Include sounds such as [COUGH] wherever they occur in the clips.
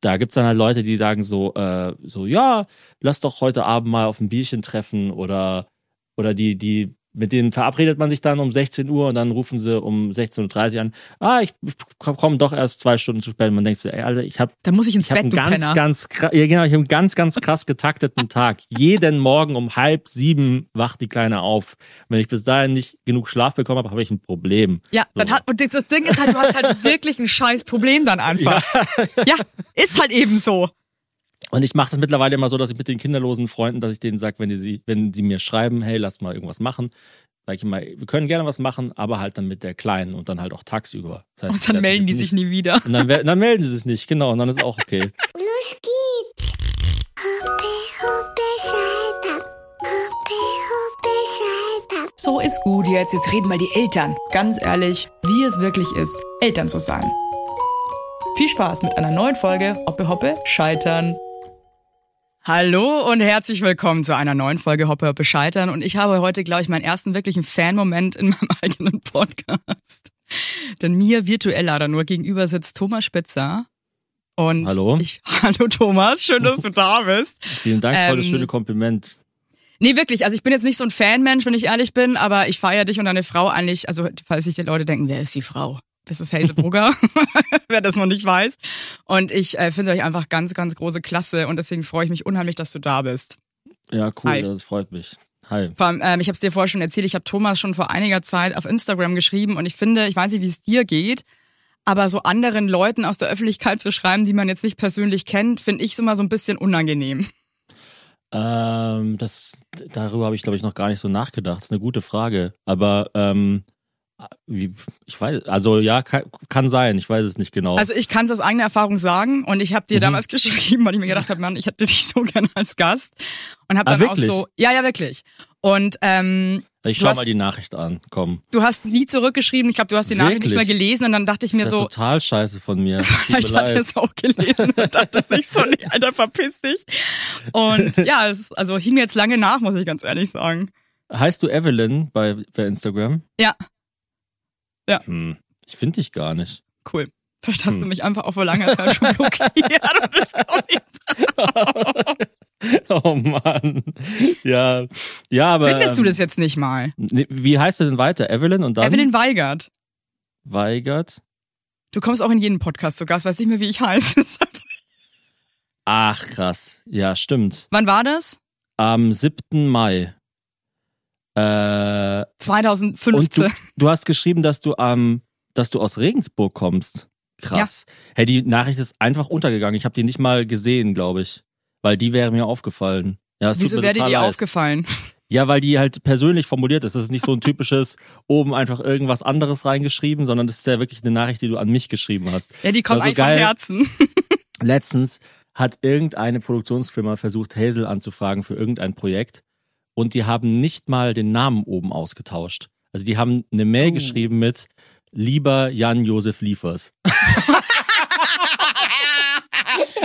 da gibt's dann halt Leute, die sagen so, äh, so, ja, lass doch heute Abend mal auf ein Bierchen treffen oder, oder die, die mit denen verabredet man sich dann um 16 Uhr und dann rufen sie um 16.30 Uhr an. Ah, ich, ich komme doch erst zwei Stunden zu spät. Und man denkt so, ey, Alter, ich habe Da muss ich ins ich hab Bett, einen ganz, Penner. ganz, kra- ja, genau, ich habe einen ganz, ganz krass getakteten [LAUGHS] Tag. Jeden Morgen um halb sieben wacht die Kleine auf. Wenn ich bis dahin nicht genug Schlaf bekommen habe, habe ich ein Problem. Ja, So. dann hat, und das Ding ist halt, du hast halt [LAUGHS] wirklich ein scheiß Problem dann einfach. Ja, ist halt eben so. Und ich mache das mittlerweile immer so, dass ich mit den kinderlosen Freunden, dass ich denen sage, wenn die, sie, wenn die mir schreiben, hey, lass mal irgendwas machen, sage ich immer, wir können gerne was machen, aber halt dann mit der Kleinen und dann halt auch tagsüber. Das heißt, Und dann melden die sich nicht- nie wieder. Und dann, dann melden sie sich nicht, genau, und dann ist auch okay. [LAUGHS] Los geht's. Hoppe, hoppe, Saltag. Hoppe, hoppe, Saltag. So ist gut jetzt, jetzt reden mal die Eltern. Ganz ehrlich, wie es wirklich ist, Eltern zu sein. Viel Spaß mit einer neuen Folge Hoppe Hoppe Scheitern. Hallo und herzlich willkommen zu einer neuen Folge Hoppe Hoppe Scheitern. Und ich habe heute, glaube ich, meinen ersten wirklichen Fan-Moment in [LAUGHS] meinem eigenen Podcast. Denn mir virtuell leider nur gegenüber sitzt Thomas Spitzer. Und Hallo. Ich, [LAUGHS] hallo Thomas, schön, dass du da bist. Vielen Dank für das Ähm, schöne Kompliment. Nee, wirklich. Also ich bin jetzt nicht so ein Fanmensch, wenn ich ehrlich bin, aber ich feiere dich und deine Frau eigentlich. Also falls sich die Leute denken, wer ist die Frau? Das ist Hazel Brugger, [LAUGHS] [LAUGHS] wer das noch nicht weiß. Und ich äh, finde euch einfach ganz, ganz große Klasse und deswegen freue ich mich unheimlich, dass du da bist. Ja, cool, hi. das freut mich. Hi. Vor allem, ähm, ich habe es dir vorher schon erzählt, ich habe Thomas schon vor einiger Zeit auf Instagram geschrieben und ich finde, ich weiß nicht, wie es dir geht, aber so anderen Leuten aus der Öffentlichkeit zu schreiben, die man jetzt nicht persönlich kennt, finde ich immer so ein bisschen unangenehm. Ähm, das, darüber habe ich, glaube ich, noch gar nicht so nachgedacht. Das ist eine gute Frage. Aber ähm, wie, ich weiß, also ja, kann, kann sein, ich weiß es nicht genau. Also ich kann es aus eigener Erfahrung sagen und ich habe dir Mhm. damals [LAUGHS] geschrieben, weil ich mir gedacht habe, Mann, ich hätte dich so [LAUGHS] gerne als Gast und habe Ah, dann auch wirklich? so, ja, ja, wirklich. Und ähm, ich schau hast- mal die Nachricht an, komm. du hast nie zurückgeschrieben, ich glaube, du hast die Nachricht nicht mehr gelesen und dann dachte ich mir das ist ja so, total scheiße von mir. [LAUGHS] Ich hatte es auch gelesen und dachte sich so, nee, Alter, verpiss dich. Und ja, es, also hing mir jetzt lange nach, muss ich ganz ehrlich sagen. Heißt du Evelyn bei, bei Instagram? Ja. Ja. Hm, ich finde dich gar nicht. Cool. Vielleicht hast du Hm. mich einfach auch vor langer Zeit schon blockiert [LAUGHS] und bist auch nicht [LAUGHS] oh Mann. Ja, ja, aber. Findest du ähm, das jetzt nicht mal? nee, Wie heißt du denn weiter? Evelyn und dann? Evelyn Weigert. Weigert. Du kommst auch in jeden Podcast zu Gast, weiß nicht mehr, wie ich heiße. [LAUGHS] Ach, krass. Ja, stimmt. Wann war das? Am 7. Mai. Äh, und 2015. du, du hast geschrieben, dass du am, dass du aus Regensburg kommst. Krass. Hey, die Nachricht ist einfach untergegangen. Ich habe die nicht mal gesehen, glaube ich. Weil die wäre mir aufgefallen. Ja, Wieso wäre dir die leid. aufgefallen? Ja, weil die halt persönlich formuliert ist. Das ist nicht so ein typisches oben einfach irgendwas anderes reingeschrieben, sondern das ist ja wirklich eine Nachricht, die du an mich geschrieben hast. Ja, die kommt Also eigentlich vom geil. Herzen. Letztens hat irgendeine Produktionsfirma versucht, Hazel anzufragen für irgendein Projekt und die haben nicht mal den Namen oben ausgetauscht. Also die haben eine Mail Oh. geschrieben mit Lieber Jan-Josef Liefers. [LAUGHS]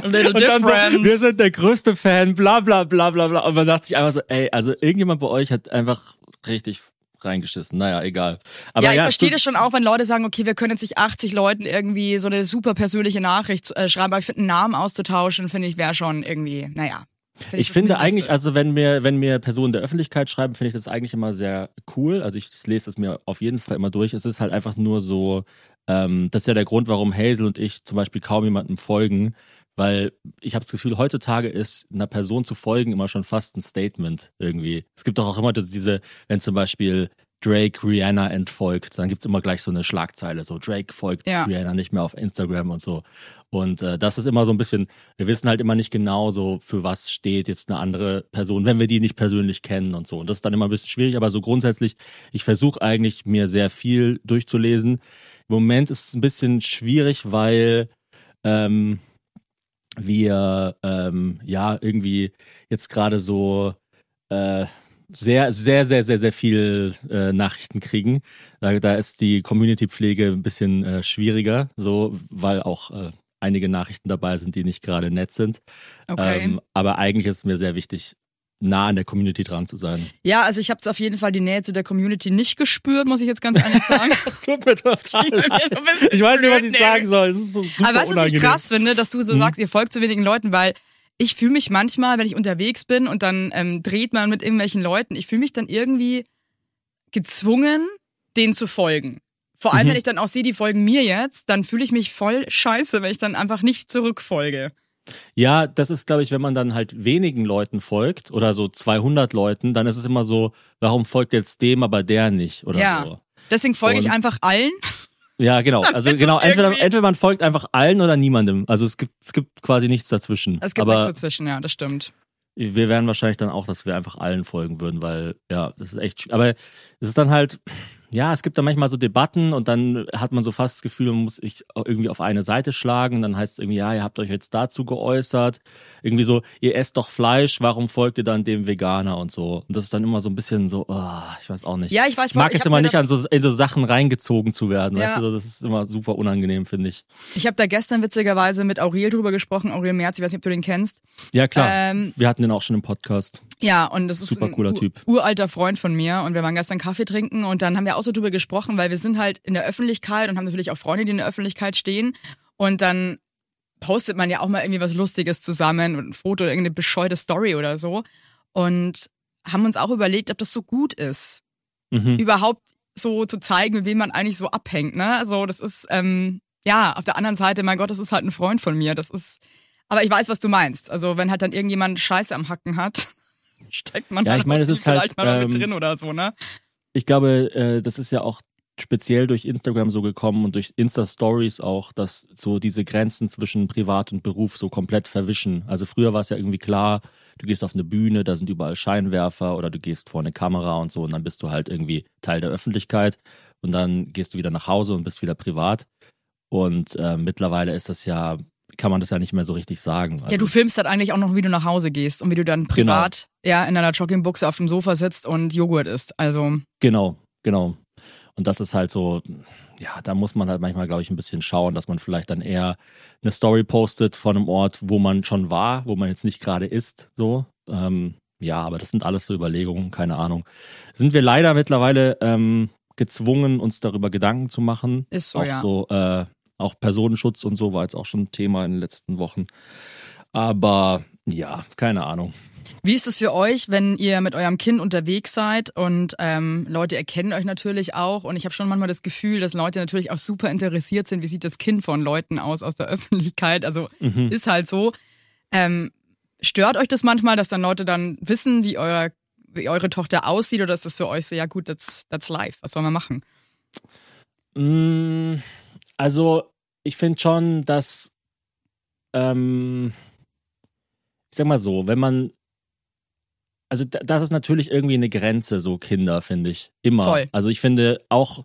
A little Und dann so, difference. wir sind der größte Fan, bla bla bla bla bla. Und man dachte sich einfach so, ey, also irgendjemand bei euch hat einfach richtig reingeschissen. Naja, egal. Aber ja, ich ja, verstehe das schon auch, wenn Leute sagen, okay, wir können jetzt nicht 80 Leuten irgendwie so eine super persönliche Nachricht äh, schreiben, aber ich finde, einen Namen auszutauschen, finde ich, wäre schon irgendwie, naja. Find Ich das finde eigentlich, also wenn mir, wenn mir Personen der Öffentlichkeit schreiben, finde ich das eigentlich immer sehr cool. Also ich lese es mir auf jeden Fall immer durch. Es ist halt einfach nur so, ähm, das ist ja der Grund, warum Hazel und ich zum Beispiel kaum jemandem folgen, weil ich habe das Gefühl, heutzutage ist einer Person zu folgen immer schon fast ein Statement irgendwie. Es gibt doch auch immer diese, wenn zum Beispiel Drake Rihanna entfolgt, dann gibt's immer gleich so eine Schlagzeile, so Drake folgt Ja. Rihanna nicht mehr auf Instagram und so. Und äh, das ist immer so ein bisschen, wir wissen halt immer nicht genau so, für was steht jetzt eine andere Person, wenn wir die nicht persönlich kennen und so. Und das ist dann immer ein bisschen schwierig, aber so grundsätzlich, ich versuche eigentlich mir sehr viel durchzulesen. Im Moment ist es ein bisschen schwierig, weil ähm, wir ähm, ja irgendwie jetzt gerade so äh, sehr, sehr, sehr, sehr, sehr viel äh, Nachrichten kriegen. Da, da ist die Community-Pflege ein bisschen äh, schwieriger, so, weil auch äh, einige Nachrichten dabei sind, die nicht gerade nett sind. Okay. Ähm, aber eigentlich ist es mir sehr wichtig, nah an der Community dran zu sein. Ja, also ich habe auf jeden Fall die Nähe zu der Community nicht gespürt, muss ich jetzt ganz ehrlich sagen. [LAUGHS] Das tut mir total [LAUGHS] bisschen Ich weiß nicht, was ich sagen soll. Das ist so super Aber weißt du, was ich krass finde, dass du so Mhm. sagst, ihr folgt zu wenigen Leuten, weil ich fühle mich manchmal, wenn ich unterwegs bin und dann ähm, dreht man mit irgendwelchen Leuten, ich fühle mich dann irgendwie gezwungen, denen zu folgen. Vor allem, Mhm. wenn ich dann auch sehe, die folgen mir jetzt, dann fühle ich mich voll scheiße, wenn ich dann einfach nicht zurückfolge. Ja, das ist, glaube ich, wenn man dann halt wenigen Leuten folgt oder so 200 Leuten, dann ist es immer so, warum folgt jetzt dem, aber der nicht oder Ja. so. Deswegen folge ich Und- einfach allen. Ja, genau. Also genau, entweder, entweder man folgt einfach allen oder niemandem. Also es gibt, es gibt quasi nichts dazwischen. Es gibt aber nichts dazwischen, ja, das stimmt. wir wären wahrscheinlich dann auch, dass wir einfach allen folgen würden, weil ja, das ist echt. Aber es ist dann halt, ja, es gibt dann manchmal so Debatten und dann hat man so fast das Gefühl, man muss sich irgendwie auf eine Seite schlagen. Dann heißt es irgendwie, ja, ihr habt euch jetzt dazu geäußert. Irgendwie so, ihr esst doch Fleisch, warum folgt ihr dann dem Veganer und so? Und das ist dann immer so ein bisschen so, oh, ich weiß auch nicht. Ja, ich weiß, ich mag ich es immer nicht, da- an so, in so Sachen reingezogen zu werden. Ja. Weißt du, das ist immer super unangenehm, finde ich. Ich habe da gestern witzigerweise mit Aurel drüber gesprochen, Aurel Merz, ich weiß nicht, ob du den kennst. Ja, klar. Ähm, wir hatten den auch schon im Podcast. Ja, und das ist Super ein cooler Typ. uralter Freund von mir und wir waren gestern Kaffee trinken und dann haben wir auch so drüber gesprochen, weil wir sind halt in der Öffentlichkeit und haben natürlich auch Freunde, die in der Öffentlichkeit stehen und dann postet man ja auch mal irgendwie was Lustiges zusammen und ein Foto oder irgendeine bescheute Story oder so und haben uns auch überlegt, ob das so gut ist, Mhm. überhaupt so zu zeigen, mit wem man eigentlich so abhängt, ne? Also das ist, ähm, ja, auf der anderen Seite, mein Gott, das ist halt ein Freund von mir, das ist, aber ich weiß, was du meinst. Also wenn halt dann irgendjemand Scheiße am Hacken hat, [LAUGHS] steckt man Ja, ich meine, es ist halt, mal mit ähm, drin oder so, ne? Ich glaube, äh, das ist ja auch speziell durch Instagram so gekommen und durch Insta-Stories auch, dass so diese Grenzen zwischen Privat und Beruf so komplett verwischen. Also früher war es ja irgendwie klar, du gehst auf eine Bühne, da sind überall Scheinwerfer oder du gehst vor eine Kamera und so und dann bist du halt irgendwie Teil der Öffentlichkeit und dann gehst du wieder nach Hause und bist wieder privat. Und äh, mittlerweile ist das ja, kann man das ja nicht mehr so richtig sagen. ja, Also, du filmst halt eigentlich auch noch, wie du nach Hause gehst und wie du dann privat ja in deiner Joggingbuchse auf dem Sofa sitzt und Joghurt isst. Also Genau, genau. Und das ist halt so, ja, da muss man halt manchmal, glaube ich, ein bisschen schauen, dass man vielleicht dann eher eine Story postet von einem Ort, wo man schon war, wo man jetzt nicht gerade ist, so. Ähm, ja, aber das sind alles so Überlegungen, keine Ahnung. Sind wir leider mittlerweile ähm, gezwungen, uns darüber Gedanken zu machen. ist so, auch ja. so, äh, auch Personenschutz und so war jetzt auch schon ein Thema in den letzten Wochen. Aber ja, keine Ahnung. Wie ist es für euch, wenn ihr mit eurem Kind unterwegs seid und ähm, Leute erkennen euch natürlich auch und ich habe schon manchmal das Gefühl, dass Leute natürlich auch super interessiert sind, wie sieht das Kind von Leuten aus aus der [LAUGHS] Öffentlichkeit. Also Mhm. ist halt so. Ähm, stört euch das manchmal, dass dann Leute dann wissen, wie, euer, wie eure Tochter aussieht oder ist das für euch so, ja gut, that's, that's life, was soll man machen? Mm, Also, ich finde schon, dass, ähm, ich sag mal so, wenn man, also da- das ist natürlich irgendwie eine Grenze, so Kinder, finde ich. Immer. Voll. Also ich finde auch,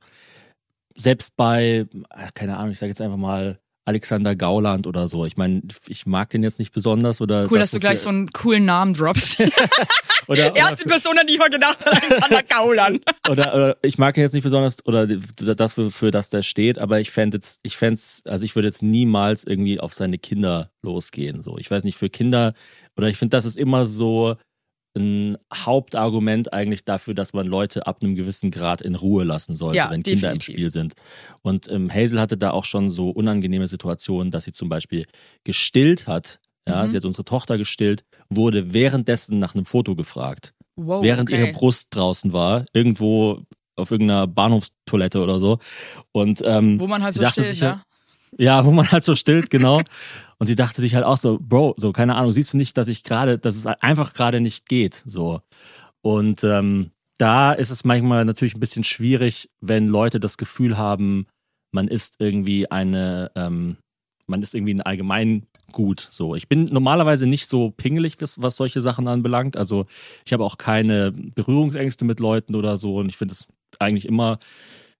selbst bei, keine Ahnung, ich sage jetzt einfach mal Alexander Gauland oder so. Ich meine, ich mag den jetzt nicht besonders oder. Cool, das, dass du gleich so einen coolen Namen droppst. [LAUGHS] [LAUGHS] oder, Erste oder, Person, an die ich mal gedacht habe, Alexander Gauland. oder, oder ich mag ihn jetzt nicht besonders oder das für, für das der steht, aber ich fände jetzt, ich fände also ich würde jetzt niemals irgendwie auf seine Kinder losgehen. So, ich weiß nicht, für Kinder, oder ich finde, das ist immer so ein Hauptargument eigentlich dafür, dass man Leute ab einem gewissen Grad in Ruhe lassen sollte, Ja, wenn Kinder im definitiv. Spiel sind. Und ähm, Hazel hatte da auch schon so unangenehme Situationen, dass sie zum Beispiel gestillt hat. Ja, Mhm. sie hat unsere Tochter gestillt, wurde währenddessen nach einem Foto gefragt Wow, während okay. ihre Brust draußen war, irgendwo auf irgendeiner Bahnhofstoilette oder so. Und ähm, Wo man halt so dachte steht, sich ne? halt- ja, wo man halt so stillt, genau. [LAUGHS] Und sie dachte sich halt auch so, Bro, so keine Ahnung, siehst du nicht, dass ich gerade, dass es einfach gerade nicht geht, so. Und ähm, da ist es manchmal natürlich ein bisschen schwierig, wenn Leute das Gefühl haben, man ist irgendwie eine, ähm, man ist irgendwie ein Allgemeingut. So, ich bin normalerweise nicht so pingelig, was, was solche Sachen anbelangt. Also ich habe auch keine Berührungsängste mit Leuten oder so. Und ich finde es eigentlich immer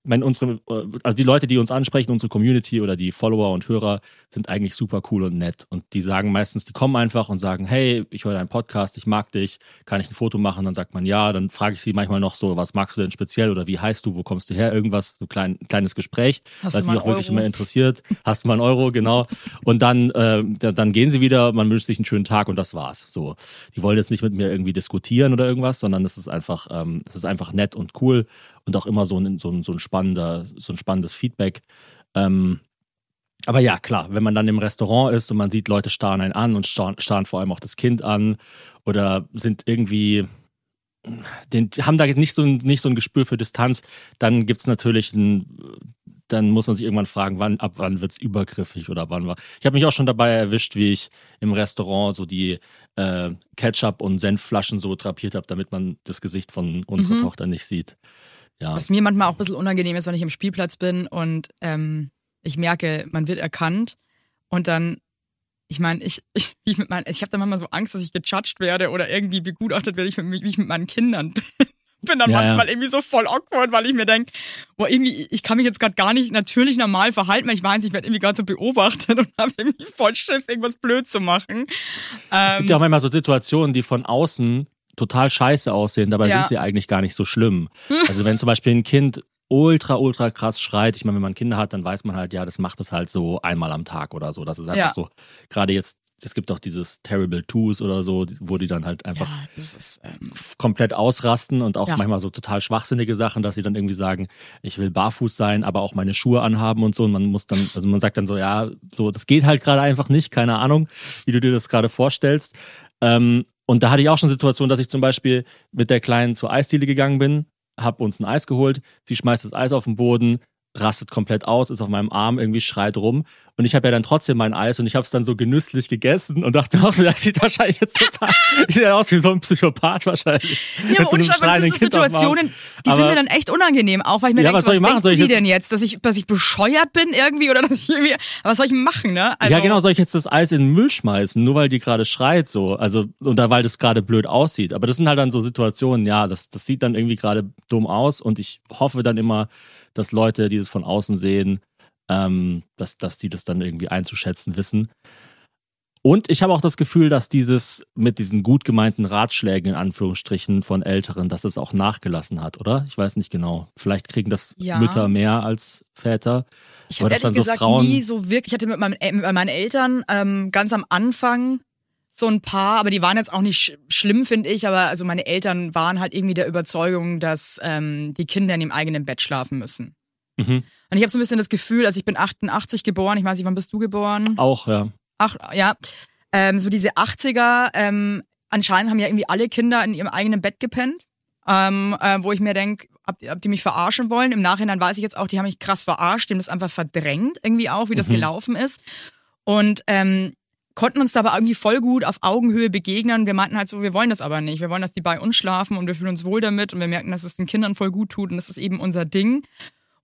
meine, unsere, also die Leute, die uns ansprechen, unsere Community oder die Follower und Hörer sind eigentlich super cool und nett. Und die sagen meistens, die kommen einfach und sagen, hey, ich höre deinen Podcast, ich mag dich, kann ich ein Foto machen? Dann sagt man ja, dann frage ich sie manchmal noch so, was magst du denn speziell oder wie heißt du, wo kommst du her? Irgendwas, so klein, kleines Gespräch, Hast was mich auch einen wirklich Euro? immer interessiert. Hast du mal einen Euro, genau. Und dann, äh, da- dann gehen sie wieder, man wünscht sich einen schönen Tag und das war's. So, die wollen jetzt nicht mit mir irgendwie diskutieren oder irgendwas, sondern es ist einfach, ähm, es ist einfach nett und cool und auch immer so ein, so ein, so ein spannender, so ein spannendes Feedback. Ähm, aber ja, klar, wenn man dann im Restaurant ist und man sieht, Leute starren einen an und starren, starren vor allem auch das Kind an oder sind irgendwie, den, haben da nicht so, ein, nicht so ein Gespür für Distanz, dann gibt's natürlich ein, dann muss man sich irgendwann fragen, wann, ab wann wird's übergriffig oder ab wann war. Ich habe mich auch schon dabei erwischt, wie ich im Restaurant so die äh, Ketchup- und Senfflaschen so drapiert habe, damit man das Gesicht von unserer Mhm. Tochter nicht sieht. Ja. Was mir manchmal auch ein bisschen unangenehm ist, wenn ich im Spielplatz bin und ähm, ich merke, man wird erkannt und dann, ich meine, ich, [LAUGHS] ich, wie ich mit meinen, ich habe dann manchmal so Angst, dass ich gejudged werde oder irgendwie begutachtet werde, ich mit, wie ich mit meinen Kindern bin. [LAUGHS] Bin dann Ja, ja. manchmal irgendwie so voll awkward, weil ich mir denke, boah, irgendwie, ich kann mich jetzt gerade gar nicht natürlich normal verhalten, weil ich weiß, ich werde irgendwie gerade so beobachtet [LAUGHS] und habe irgendwie voll Schiss, irgendwas blöd zu machen. Es Ähm, gibt ja auch manchmal so Situationen, die von außen total scheiße aussehen, dabei Ja. sind sie eigentlich gar nicht so schlimm. Also wenn zum Beispiel ein Kind ultra, ultra krass schreit, ich meine, wenn man Kinder hat, dann weiß man halt, ja, das macht es halt so einmal am Tag oder so. Das ist einfach Ja. so, gerade jetzt, es gibt auch dieses Terrible Twos oder so, wo die dann halt einfach ja, ist, ähm, komplett ausrasten und auch Ja. manchmal so total schwachsinnige Sachen, dass sie dann irgendwie sagen, ich will barfuß sein, aber auch meine Schuhe anhaben und so. Und man muss dann, also man sagt dann so, ja, so, das geht halt gerade einfach nicht, keine Ahnung, wie du dir das gerade vorstellst. Ähm, und da hatte ich auch schon Situationen, dass ich zum Beispiel mit der Kleinen zur Eisdiele gegangen bin, hab uns ein Eis geholt, sie schmeißt das Eis auf den Boden, rastet komplett aus, ist auf meinem Arm, irgendwie schreit rum. Und ich habe ja dann trotzdem mein Eis und ich habe es dann so genüsslich gegessen und dachte auch so, das sieht wahrscheinlich jetzt total, [LAUGHS] ich sehe aus wie so ein Psychopath wahrscheinlich. Ja, aber so unscheinbar das schreienden sind so. Situationen, die sind Aber- mir dann echt unangenehm, auch weil ich mir Ja, denke, was soll ich machen? denken Soll ich die jetzt- denn jetzt, dass ich, dass ich bescheuert bin irgendwie oder [LAUGHS] dass ich irgendwie, aber was soll ich machen, ne? Also, ja, genau, soll ich jetzt das Eis in den Müll schmeißen, nur weil die gerade schreit so, also oder weil das gerade blöd aussieht. Aber das sind halt dann so Situationen, ja, das, das sieht dann irgendwie gerade dumm aus und ich hoffe dann immer, dass Leute, die das von außen sehen, ähm, dass, dass die das dann irgendwie einzuschätzen wissen. Und ich habe auch das Gefühl, dass dieses mit diesen gut gemeinten Ratschlägen in Anführungsstrichen von Älteren, dass es auch nachgelassen hat, oder? Ich weiß nicht genau. Vielleicht kriegen das Ja. Mütter mehr als Väter. Ich habe ehrlich dann so gesagt Frauen- nie so wirklich, ich hatte mit, meinem, mit meinen Eltern ähm, ganz am Anfang so ein paar, aber die waren jetzt auch nicht sch schlimm, finde ich, aber also meine Eltern waren halt irgendwie der Überzeugung, dass ähm, die Kinder in ihrem eigenen Bett schlafen müssen. Mhm. Und ich habe so ein bisschen das Gefühl, also ich bin 88 geboren, ich weiß nicht, wann bist du geboren? Auch, ja. Ach, ja. Ähm, so diese 80er, ähm, anscheinend haben ja irgendwie alle Kinder in ihrem eigenen Bett gepennt. Ähm, äh, wo ich mir denke, ob, ob die mich verarschen wollen. Im Nachhinein weiß ich jetzt auch, die haben mich krass verarscht, die haben das einfach verdrängt, irgendwie auch, wie das Mhm. gelaufen ist. Und ähm, konnten uns dabei irgendwie voll gut auf Augenhöhe begegnen. Wir meinten halt so, wir wollen das aber nicht. Wir wollen, dass die bei uns schlafen und wir fühlen uns wohl damit und wir merken, dass es den Kindern voll gut tut und das ist eben unser Ding.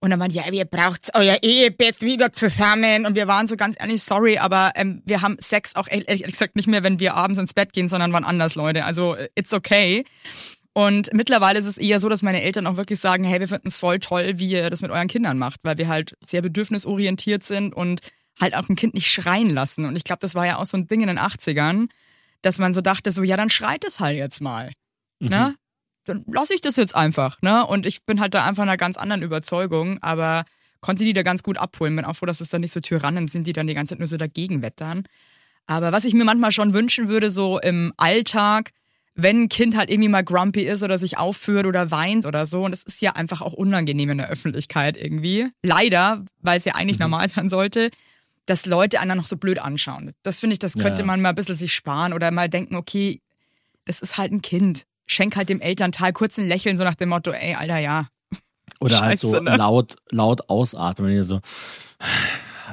Und dann waren ja, ihr braucht euer Ehebett wieder zusammen. Und wir waren so ganz ehrlich, sorry, aber ähm, wir haben Sex auch ehrlich, ehrlich gesagt nicht mehr, wenn wir abends ins Bett gehen, sondern wann anders, Leute. Also äh, it's okay. Und mittlerweile ist es eher so, dass meine Eltern auch wirklich sagen, hey, wir finden es voll toll, wie ihr das mit euren Kindern macht, weil wir halt sehr bedürfnisorientiert sind und halt auch ein Kind nicht schreien lassen. Und ich glaube, das war ja auch so ein Ding in den 80ern, dass man so dachte, so, ja, dann schreit es halt jetzt mal. Mhm. Ne? Dann lasse ich das jetzt einfach. Ne? Und ich bin halt da einfach einer ganz anderen Überzeugung, aber konnte die da ganz gut abholen. Bin auch froh, dass es dann nicht so Tyrannen sind, die dann die ganze Zeit nur so dagegen wettern. Aber was ich mir manchmal schon wünschen würde, so im Alltag, wenn ein Kind halt irgendwie mal grumpy ist oder sich aufführt oder weint oder so, und das ist ja einfach auch unangenehm in der Öffentlichkeit irgendwie. Leider, weil es ja eigentlich Mhm. normal sein sollte, dass Leute einen noch so blöd anschauen. Das finde ich, das könnte ja. man mal ein bisschen sich sparen oder mal denken, okay, das ist halt ein Kind. Schenk halt dem Elternteil kurz ein Lächeln, so nach dem Motto, ey, Alter, ja. Oder halt so ne? laut, laut ausatmen, wenn ihr so.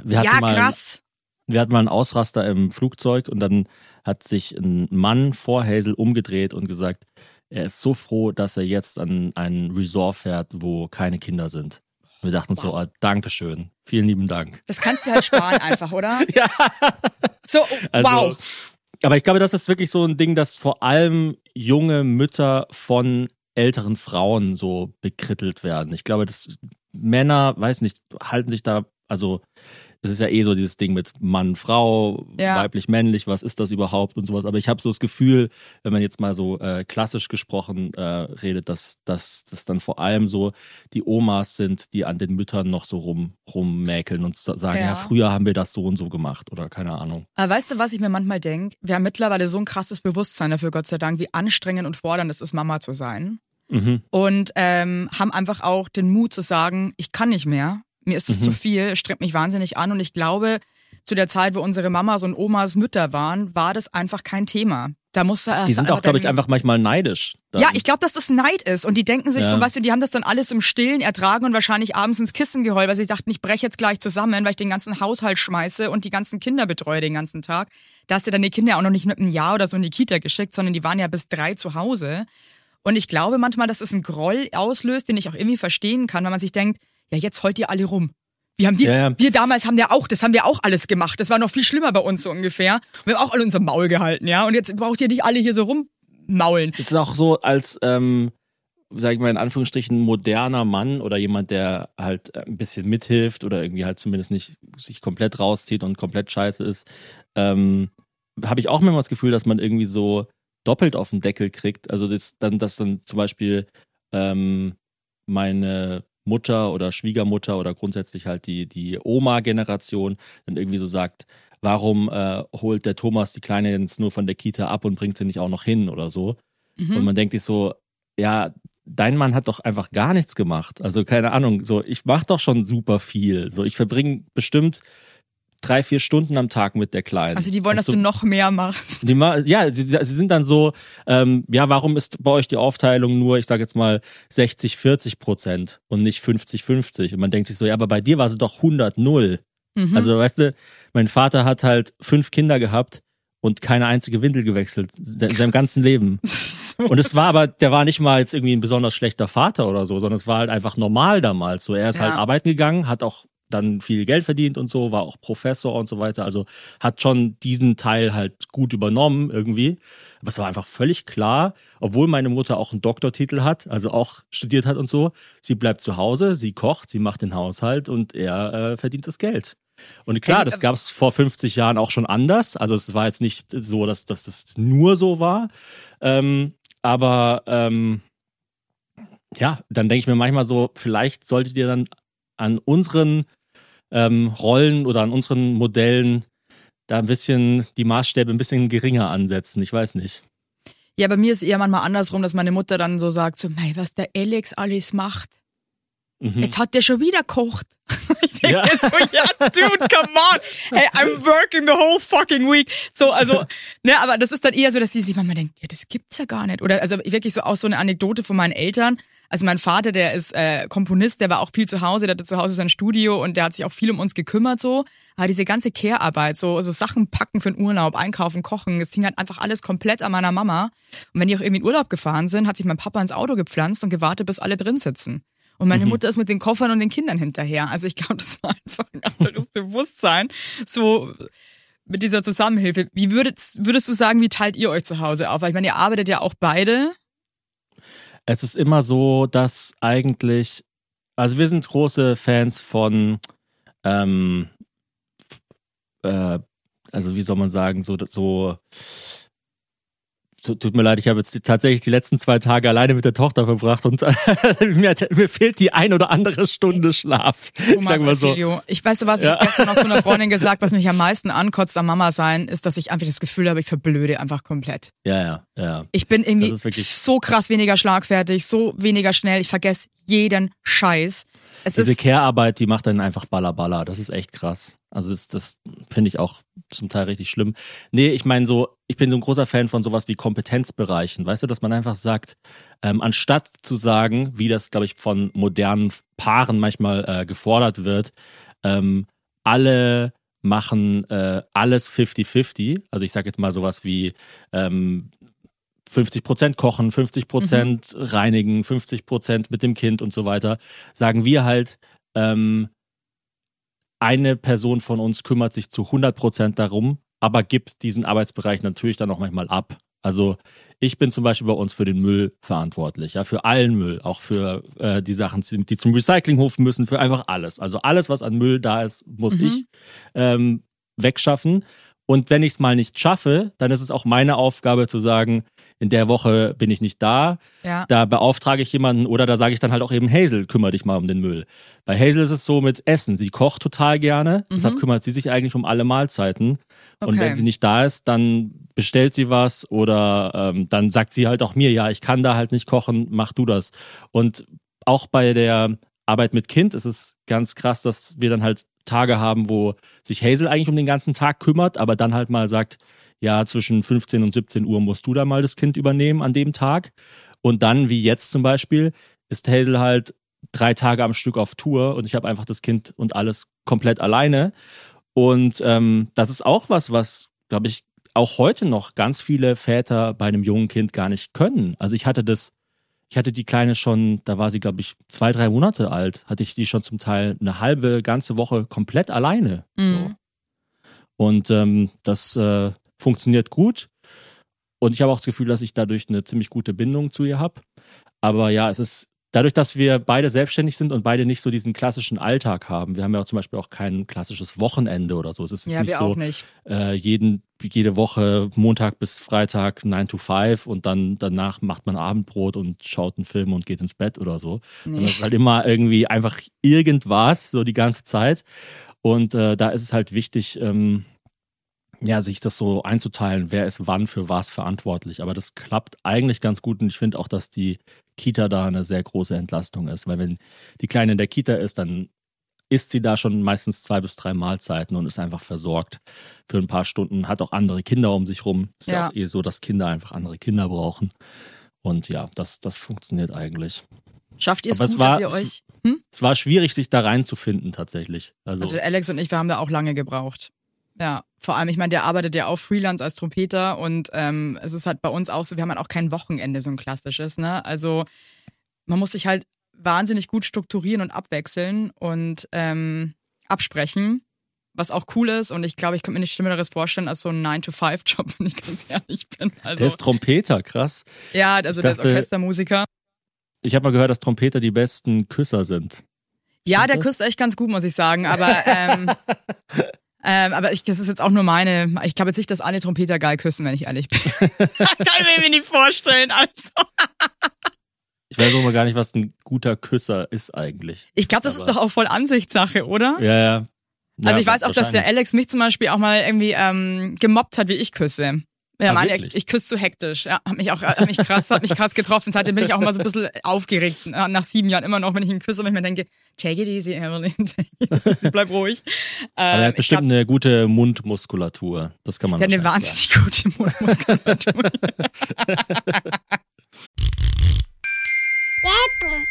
Wir hatten Ja, mal, krass. Wir hatten mal einen Ausraster im Flugzeug und dann hat sich ein Mann vor Hazel umgedreht und gesagt, er ist so froh, dass er jetzt an ein Resort fährt, wo keine Kinder sind. Wir dachten so, ah, Dankeschön, vielen lieben Dank. Das kannst du halt sparen [LAUGHS] einfach, oder? Ja. So, Also, wow. Aber ich glaube, das ist wirklich so ein Ding, dass vor allem junge Mütter von älteren Frauen so bekrittelt werden. Ich glaube, das Männer, weiß nicht, halten sich da, also es ist ja eh so dieses Ding mit Mann, Frau, Ja. weiblich, männlich, was ist das überhaupt und sowas. Aber ich habe so das Gefühl, wenn man jetzt mal so äh, klassisch gesprochen äh, redet, dass, das dann vor allem so die Omas sind, die an den Müttern noch so rum, rummäkeln und sagen, ja. Ja. früher haben wir das so und so gemacht oder keine Ahnung. Aber weißt du, was ich mir manchmal denke? Wir haben mittlerweile so ein krasses Bewusstsein dafür, Gott sei Dank, wie anstrengend und fordernd es ist, Mama zu sein. Mhm. Und ähm, haben einfach auch den Mut zu sagen, ich kann nicht mehr. Mir ist es Mhm. zu viel, es strengt mich wahnsinnig an. Und ich glaube, zu der Zeit, wo unsere Mamas und Omas Mütter waren, war das einfach kein Thema. Da musste Die sind auch, glaube ich, einfach manchmal neidisch. dann. Ja, ich glaube, dass das Neid ist. Und die denken sich Ja. so, weißt du, die haben das dann alles im Stillen ertragen und wahrscheinlich abends ins Kissen geheult, weil sie dachten, ich breche jetzt gleich zusammen, weil ich den ganzen Haushalt schmeiße und die ganzen Kinder betreue den ganzen Tag. Da hast du dann die Kinder auch noch nicht mit einem Jahr oder so in die Kita geschickt, sondern die waren ja bis drei zu Hause. Und ich glaube manchmal, dass es einen Groll auslöst, den ich auch irgendwie verstehen kann, weil man sich denkt, ja, jetzt heult ihr alle rum. Wir haben wir, Ja, ja. wir damals haben ja auch, das haben wir auch alles gemacht. Das war noch viel schlimmer bei uns so ungefähr. Wir haben auch alle unser Maul gehalten, ja. Und jetzt braucht ihr nicht alle hier so rummaulen. Es ist auch so als, ähm, sag ich mal in Anführungsstrichen, moderner Mann oder jemand, der halt äh, ein bisschen mithilft oder irgendwie halt zumindest nicht sich komplett rauszieht und komplett scheiße ist, ähm, habe ich auch immer das Gefühl, dass man irgendwie so doppelt auf den Deckel kriegt. Also das dann, dass dann zum Beispiel ähm, meine Mutter oder Schwiegermutter oder grundsätzlich halt die, die Oma-Generation dann irgendwie so sagt, warum äh, holt der Thomas die Kleine jetzt nur von der Kita ab und bringt sie nicht auch noch hin oder so. Mhm. Und man denkt sich so, ja, dein Mann hat doch einfach gar nichts gemacht. Also keine Ahnung, so ich mach doch schon super viel. So ich verbringe bestimmt drei, vier Stunden am Tag mit der Kleinen. Also die wollen, Und dass so, du noch mehr machst. die ja, sie, sie sind dann so, ähm, ja, warum ist bei euch die Aufteilung nur, ich sage jetzt mal 60, 40 Prozent und nicht 50, 50? Und man denkt sich so, ja, aber bei dir war sie doch 100, 0. Mhm. Also weißt du, mein Vater hat halt fünf Kinder gehabt und keine einzige Windel gewechselt in seinem ganzen Leben. [LAUGHS] Und es war aber, der war nicht mal jetzt irgendwie ein besonders schlechter Vater oder so, sondern es war halt einfach normal damals. So, er ist Ja. halt arbeiten gegangen, hat auch dann viel Geld verdient und so, war auch Professor und so weiter. Also hat schon diesen Teil halt gut übernommen irgendwie. Aber es war einfach völlig klar, obwohl meine Mutter auch einen Doktortitel hat, also auch studiert hat und so, sie bleibt zu Hause, sie kocht, sie macht den Haushalt und er äh, verdient das Geld. Und klar, das gab es vor 50 Jahren auch schon anders. Also es war jetzt nicht so, dass, dass das nur so war. Ähm, aber ähm, ja, dann denke ich mir manchmal so, vielleicht solltet ihr dann an unseren ähm, Rollen oder an unseren Modellen da ein bisschen die Maßstäbe ein bisschen geringer ansetzen. Ich weiß nicht. Ja, bei mir ist eher manchmal andersrum, dass meine Mutter dann so sagt, so, mei, was der Alex alles macht. Mhm. Jetzt hat der schon wieder kocht. [LAUGHS] Ich denke Ja. so, ja, dude, come on. Hey, I'm working the whole fucking week. So, also, ne, aber das ist dann eher so, dass sie sich manchmal denkt, ja, das gibt's ja gar nicht. Oder also wirklich so auch so eine Anekdote von meinen Eltern. Also mein Vater, der ist äh, Komponist, der war auch viel zu Hause, der hatte zu Hause sein Studio und der hat sich auch viel um uns gekümmert so. Aber diese ganze Care-Arbeit, so, so Sachen packen für den Urlaub, einkaufen, kochen, das hing halt einfach alles komplett an meiner Mama. Und wenn die auch irgendwie in Urlaub gefahren sind, hat sich mein Papa ins Auto gepflanzt und gewartet, bis alle drin sitzen. Und meine Mutter ist mit den Koffern und den Kindern hinterher. Also ich glaube, das war einfach ein anderes [LAUGHS] Bewusstsein. So mit dieser Zusammenhilfe. Wie würdest, würdest du sagen, wie teilt ihr euch zu Hause auf? Weil ich meine, ihr arbeitet ja auch beide. Es ist immer so, dass eigentlich, also wir sind große Fans von, ähm, äh, also wie soll man sagen, so, so, so tut mir leid, ich habe jetzt die- tatsächlich die letzten zwei Tage alleine mit der Tochter verbracht und [LAUGHS] mir, mir fehlt die ein oder andere Stunde Schlaf. ich Thomas sag mal so. Ich weiß, was ich Ja. gestern noch zu einer Freundin [LAUGHS] gesagt, was mich am meisten ankotzt am Mama sein, ist, dass ich einfach das Gefühl habe, ich verblöde einfach komplett. Ja, ja, ja. Ich bin irgendwie so krass weniger schlagfertig, so weniger schnell. Ich vergesse jeden Scheiß. Es Diese Care-Arbeit, die macht dann einfach Baller. Das ist echt krass. Also das, das finde ich auch zum Teil richtig schlimm. Nee, ich meine so, ich bin so ein großer Fan von sowas wie Kompetenzbereichen. Weißt du, dass man einfach sagt, ähm, anstatt zu sagen, wie das, glaube ich, von modernen Paaren manchmal äh, gefordert wird, ähm, alle machen äh, alles 50-50. Also ich sage jetzt mal sowas wie ähm, 50 Prozent kochen, 50 Prozent reinigen, 50 Prozent mit dem Kind und so weiter, sagen wir halt, ähm, eine Person von uns kümmert sich zu 100 Prozent darum, aber gibt diesen Arbeitsbereich natürlich dann auch manchmal ab. Also ich bin zum Beispiel bei uns für den Müll verantwortlich, ja, für allen Müll, auch für äh, die Sachen, die zum Recyclinghof müssen, für einfach alles. Also alles, was an Müll da ist, muss Mhm. ich ähm, wegschaffen. Und wenn ich es mal nicht schaffe, dann ist es auch meine Aufgabe zu sagen, in der Woche bin ich nicht da, Ja. da beauftrage ich jemanden oder da sage ich dann halt auch eben, Hazel, kümmere dich mal um den Müll. Bei Hazel ist es so mit Essen. Sie kocht total gerne, deshalb kümmert sie sich eigentlich um alle Mahlzeiten. Und Mhm. Okay. wenn sie nicht da ist, dann bestellt sie was oder ähm, dann sagt sie halt auch mir, ja, ich kann da halt nicht kochen, mach du das. Und auch bei der Arbeit mit Kind ist es ganz krass, dass wir dann halt Tage haben, wo sich Hazel eigentlich um den ganzen Tag kümmert, aber dann halt mal sagt, ja, zwischen 15 und 17 Uhr musst du da mal das Kind übernehmen an dem Tag. Und dann, wie jetzt zum Beispiel, ist Hazel halt drei Tage am Stück auf Tour und ich habe einfach das Kind und alles komplett alleine. Und ähm, das ist auch was, was, glaube ich, auch heute noch ganz viele Väter bei einem jungen Kind gar nicht können. Also ich hatte das, ich hatte die Kleine schon, da war sie, glaube ich, zwei, drei Monate alt, hatte ich die schon zum Teil eine halbe, ganze Woche komplett alleine. Mhm. So. Und ähm, das äh, funktioniert gut. Und ich habe auch das Gefühl, dass ich dadurch eine ziemlich gute Bindung zu ihr habe. Aber ja, es ist dadurch, dass wir beide selbstständig sind und beide nicht so diesen klassischen Alltag haben. Wir haben ja auch zum Beispiel auch kein klassisches Wochenende oder so. Es ist Ja, nicht so nicht. Äh, jeden, jede Woche Montag bis Freitag 9 to 5 und dann danach macht man Abendbrot und schaut einen Film und geht ins Bett oder so. Und das ist halt immer irgendwie einfach irgendwas, so die ganze Zeit. Und äh, da ist es halt wichtig, ähm, ja, sich das so einzuteilen, wer ist wann für was verantwortlich. Aber das klappt eigentlich ganz gut und ich finde auch, dass die Kita da eine sehr große Entlastung ist, weil wenn die Kleine in der Kita ist, dann isst sie da schon meistens zwei bis drei Mahlzeiten und ist einfach versorgt für ein paar Stunden, hat auch andere Kinder um sich rum. Ist ja, Ja. auch eh so, dass Kinder einfach andere Kinder brauchen. Und ja, das, das funktioniert eigentlich. Schafft ihr es Aber es gut, war- dass ihr euch. Hm? Es war schwierig, sich da reinzufinden tatsächlich. Also, Also Alex und ich, wir haben da auch lange gebraucht. Ja, vor allem, ich meine, der arbeitet ja auch Freelance als Trompeter und ähm, es ist halt bei uns auch so, wir haben halt auch kein Wochenende, so ein klassisches, ne? Also man muss sich halt wahnsinnig gut strukturieren und abwechseln und ähm, absprechen, was auch cool ist und ich glaube, ich könnte mir nichts Schlimmeres vorstellen als so ein 9-to-5-Job, [LAUGHS] wenn ich ganz ehrlich bin. Also, der ist Trompeter, krass. ja, also ich der ist dachte- Orchestermusiker. Ich habe mal gehört, dass Trompeter die besten Küsser sind. Ja, Stimmt der das? küsst echt ganz gut, muss ich sagen. Aber, ähm, [LAUGHS] ähm, aber ich, das ist jetzt auch nur meine. Ich glaube jetzt nicht, dass alle Trompeter geil küssen, wenn ich ehrlich bin. [LAUGHS] Kann ich mir nicht vorstellen. Also. Ich weiß auch mal gar nicht, was ein guter Küsser ist eigentlich. Ich glaube, das ist Aber- doch auch voll Ansichtssache, oder? Ja, ja. also Ja, ich weiß auch, dass der. Alex mich zum Beispiel auch mal irgendwie ähm, gemobbt hat, wie ich küsse. Ja, Ah, Mann, ich, ich küsse zu hektisch. Ja, hat mich auch hat mich krass, hat mich krass getroffen. Seitdem bin ich auch immer so ein bisschen aufgeregt. Nach sieben Jahren immer noch, wenn ich ihn küsse, wenn ich mir denke, take it easy, Evelyn. [LAUGHS] Bleib ruhig. Aber er Ähm, hat ich bestimmt glaub, eine gute Mundmuskulatur. Das kann man Der hat eine wahnsinnig gute Mundmuskulatur. [LAUGHS] [LAUGHS]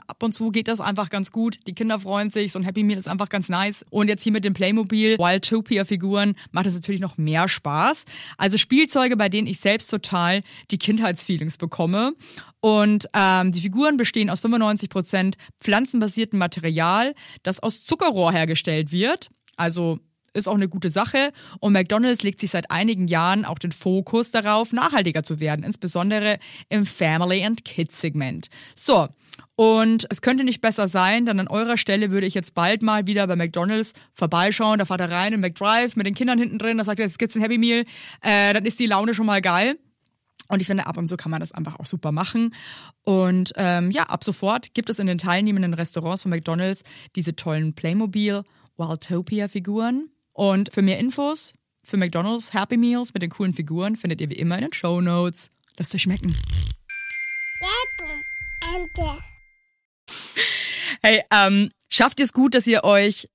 Ab und zu geht das einfach ganz gut. Die Kinder freuen sich. So ein Happy Meal ist einfach ganz nice. Und jetzt hier mit dem Playmobil Wildtopia-Figuren macht es natürlich noch mehr Spaß. Also Spielzeuge, bei denen ich selbst total die Kindheitsfeelings bekomme. Und ähm, die Figuren bestehen aus 95% pflanzenbasiertem Material, das aus Zuckerrohr hergestellt wird. Also ist auch eine gute Sache. Und McDonald's legt sich seit einigen Jahren auch den Fokus darauf, nachhaltiger zu werden, insbesondere im Family and Kids Segment. So. Und es könnte nicht besser sein, denn an eurer Stelle würde ich jetzt bald mal wieder bei McDonald's vorbeischauen. Da fahrt er rein in McDrive mit den Kindern hinten drin. Da sagt er, jetzt gibt's ein Happy Meal. Äh, dann ist die Laune schon mal geil. Und ich finde, ab und zu kann man das einfach auch super machen. Und ähm, ja, ab sofort gibt es in den teilnehmenden Restaurants von McDonald's diese tollen Playmobil Wildtopia-Figuren. Und für mehr Infos für McDonald's Happy Meals mit den coolen Figuren findet ihr wie immer in den Show Notes. Lasst euch schmecken. Werbung. Hey, ähm, schafft ihr es gut, dass ihr euch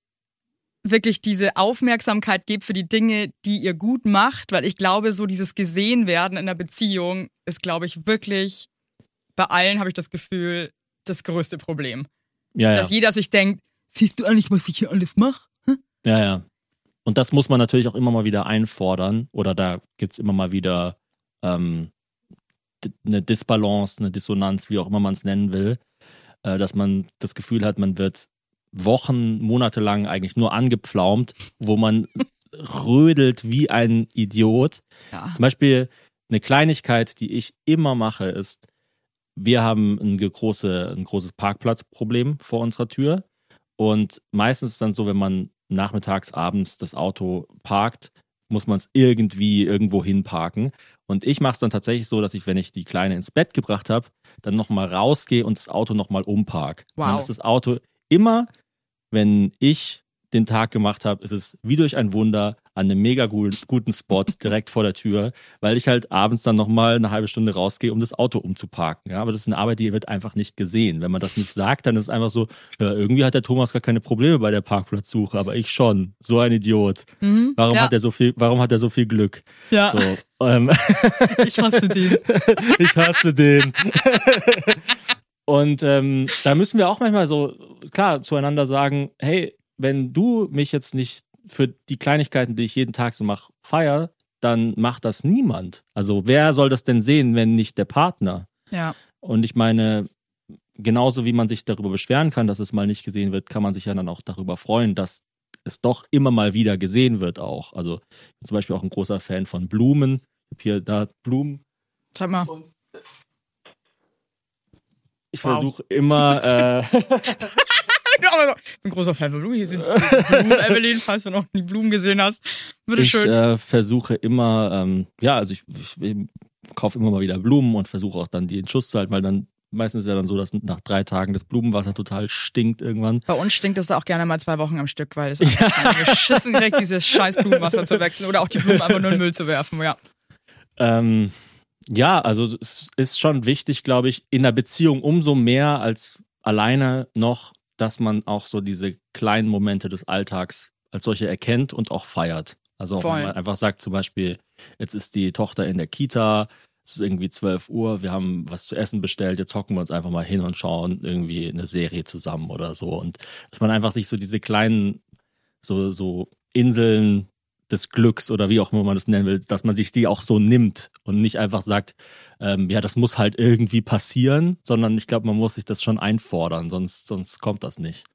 wirklich diese Aufmerksamkeit gebt für die Dinge, die ihr gut macht? Weil ich glaube, so dieses gesehen werden in der Beziehung ist, glaube ich, wirklich bei allen, habe ich das Gefühl, das größte Problem. Ja, ja. Dass jeder sich denkt, siehst du eigentlich, was ich hier alles mache? Ja, ja. Und das muss man natürlich auch immer mal wieder einfordern. Oder da gibt es immer mal wieder ähm, eine Disbalance, eine Dissonanz, wie auch immer man es nennen will. Äh, dass man das Gefühl hat, man wird Wochen, Monate lang eigentlich nur angepflaumt, wo man [LAUGHS] rödelt wie ein Idiot. Ja. Zum Beispiel eine Kleinigkeit, die ich immer mache, ist, wir haben ein, große, ein großes Parkplatzproblem vor unserer Tür. Und meistens ist es dann so, wenn man nachmittags, abends das Auto parkt, muss man es irgendwie irgendwo hinparken. Und ich mache es dann tatsächlich so, dass ich, wenn ich die Kleine ins Bett gebracht habe, dann nochmal rausgehe und das Auto nochmal umpark. Wow. Dann ist das Auto immer, wenn ich den Tag gemacht habe, ist es wie durch ein Wunder an einem mega gu- guten Spot direkt vor der Tür, weil ich halt abends dann nochmal eine halbe Stunde rausgehe, um das Auto umzuparken. Ja, aber das ist eine Arbeit, die wird einfach nicht gesehen. Wenn man das nicht sagt, dann ist es einfach so, ja, irgendwie hat der Thomas gar keine Probleme bei der Parkplatzsuche, aber ich schon. So ein Idiot. Mhm. Warum ja. hat er so viel, warum hat er so viel Glück? Ja, So, ähm, [LAUGHS] ich hasse den. [LAUGHS] ich hasse den. [LAUGHS] Und ähm, da müssen wir auch manchmal so klar zueinander sagen, hey, wenn du mich jetzt nicht für die Kleinigkeiten, die ich jeden Tag so mache, feier, dann macht das niemand. Also wer soll das denn sehen, wenn nicht der Partner? Ja. Und ich meine, genauso wie man sich darüber beschweren kann, dass es mal nicht gesehen wird, kann man sich ja dann auch darüber freuen, dass es doch immer mal wieder gesehen wird auch. Also ich bin zum Beispiel auch ein großer Fan von Blumen. Ich habe hier da Blumen Sag mal. Ich Wow. versuche immer, [LAUGHS] äh, [LAUGHS] [LAUGHS] Ich bin großer Fan von Blumen. Hier sind Blumen, [LAUGHS] Evelyn, falls du noch nie Blumen gesehen hast. ich Bitteschön. äh, versuche immer, ähm, ja, also ich, ich kaufe immer mal wieder Blumen und versuche auch dann die in Schuss zu halten, weil dann meistens ist ja dann so, dass nach drei Tagen das Blumenwasser total stinkt irgendwann. Bei uns stinkt es da auch gerne mal zwei Wochen am Stück, weil es [LAUGHS] einfach keiner geschissen kriegt, dieses scheiß Blumenwasser zu wechseln oder auch die Blumen einfach nur in den Müll zu werfen. Ja. Ähm, ja, also es ist schon wichtig, glaube ich, in der Beziehung umso mehr als alleine noch, dass man auch so diese kleinen Momente des Alltags als solche erkennt und auch feiert. Also auch wenn man einfach sagt, zum Beispiel, jetzt ist die Tochter in der Kita, es ist irgendwie 12 Uhr, wir haben was zu essen bestellt, jetzt hocken wir uns einfach mal hin und schauen irgendwie eine Serie zusammen oder so. Und dass man einfach sich so diese kleinen, so, so Inseln des Glücks oder wie auch immer man das nennen will, dass man sich die auch so nimmt und nicht einfach sagt, ähm, ja, das muss halt irgendwie passieren, sondern ich glaube, man muss sich das schon einfordern, sonst, sonst kommt das nicht.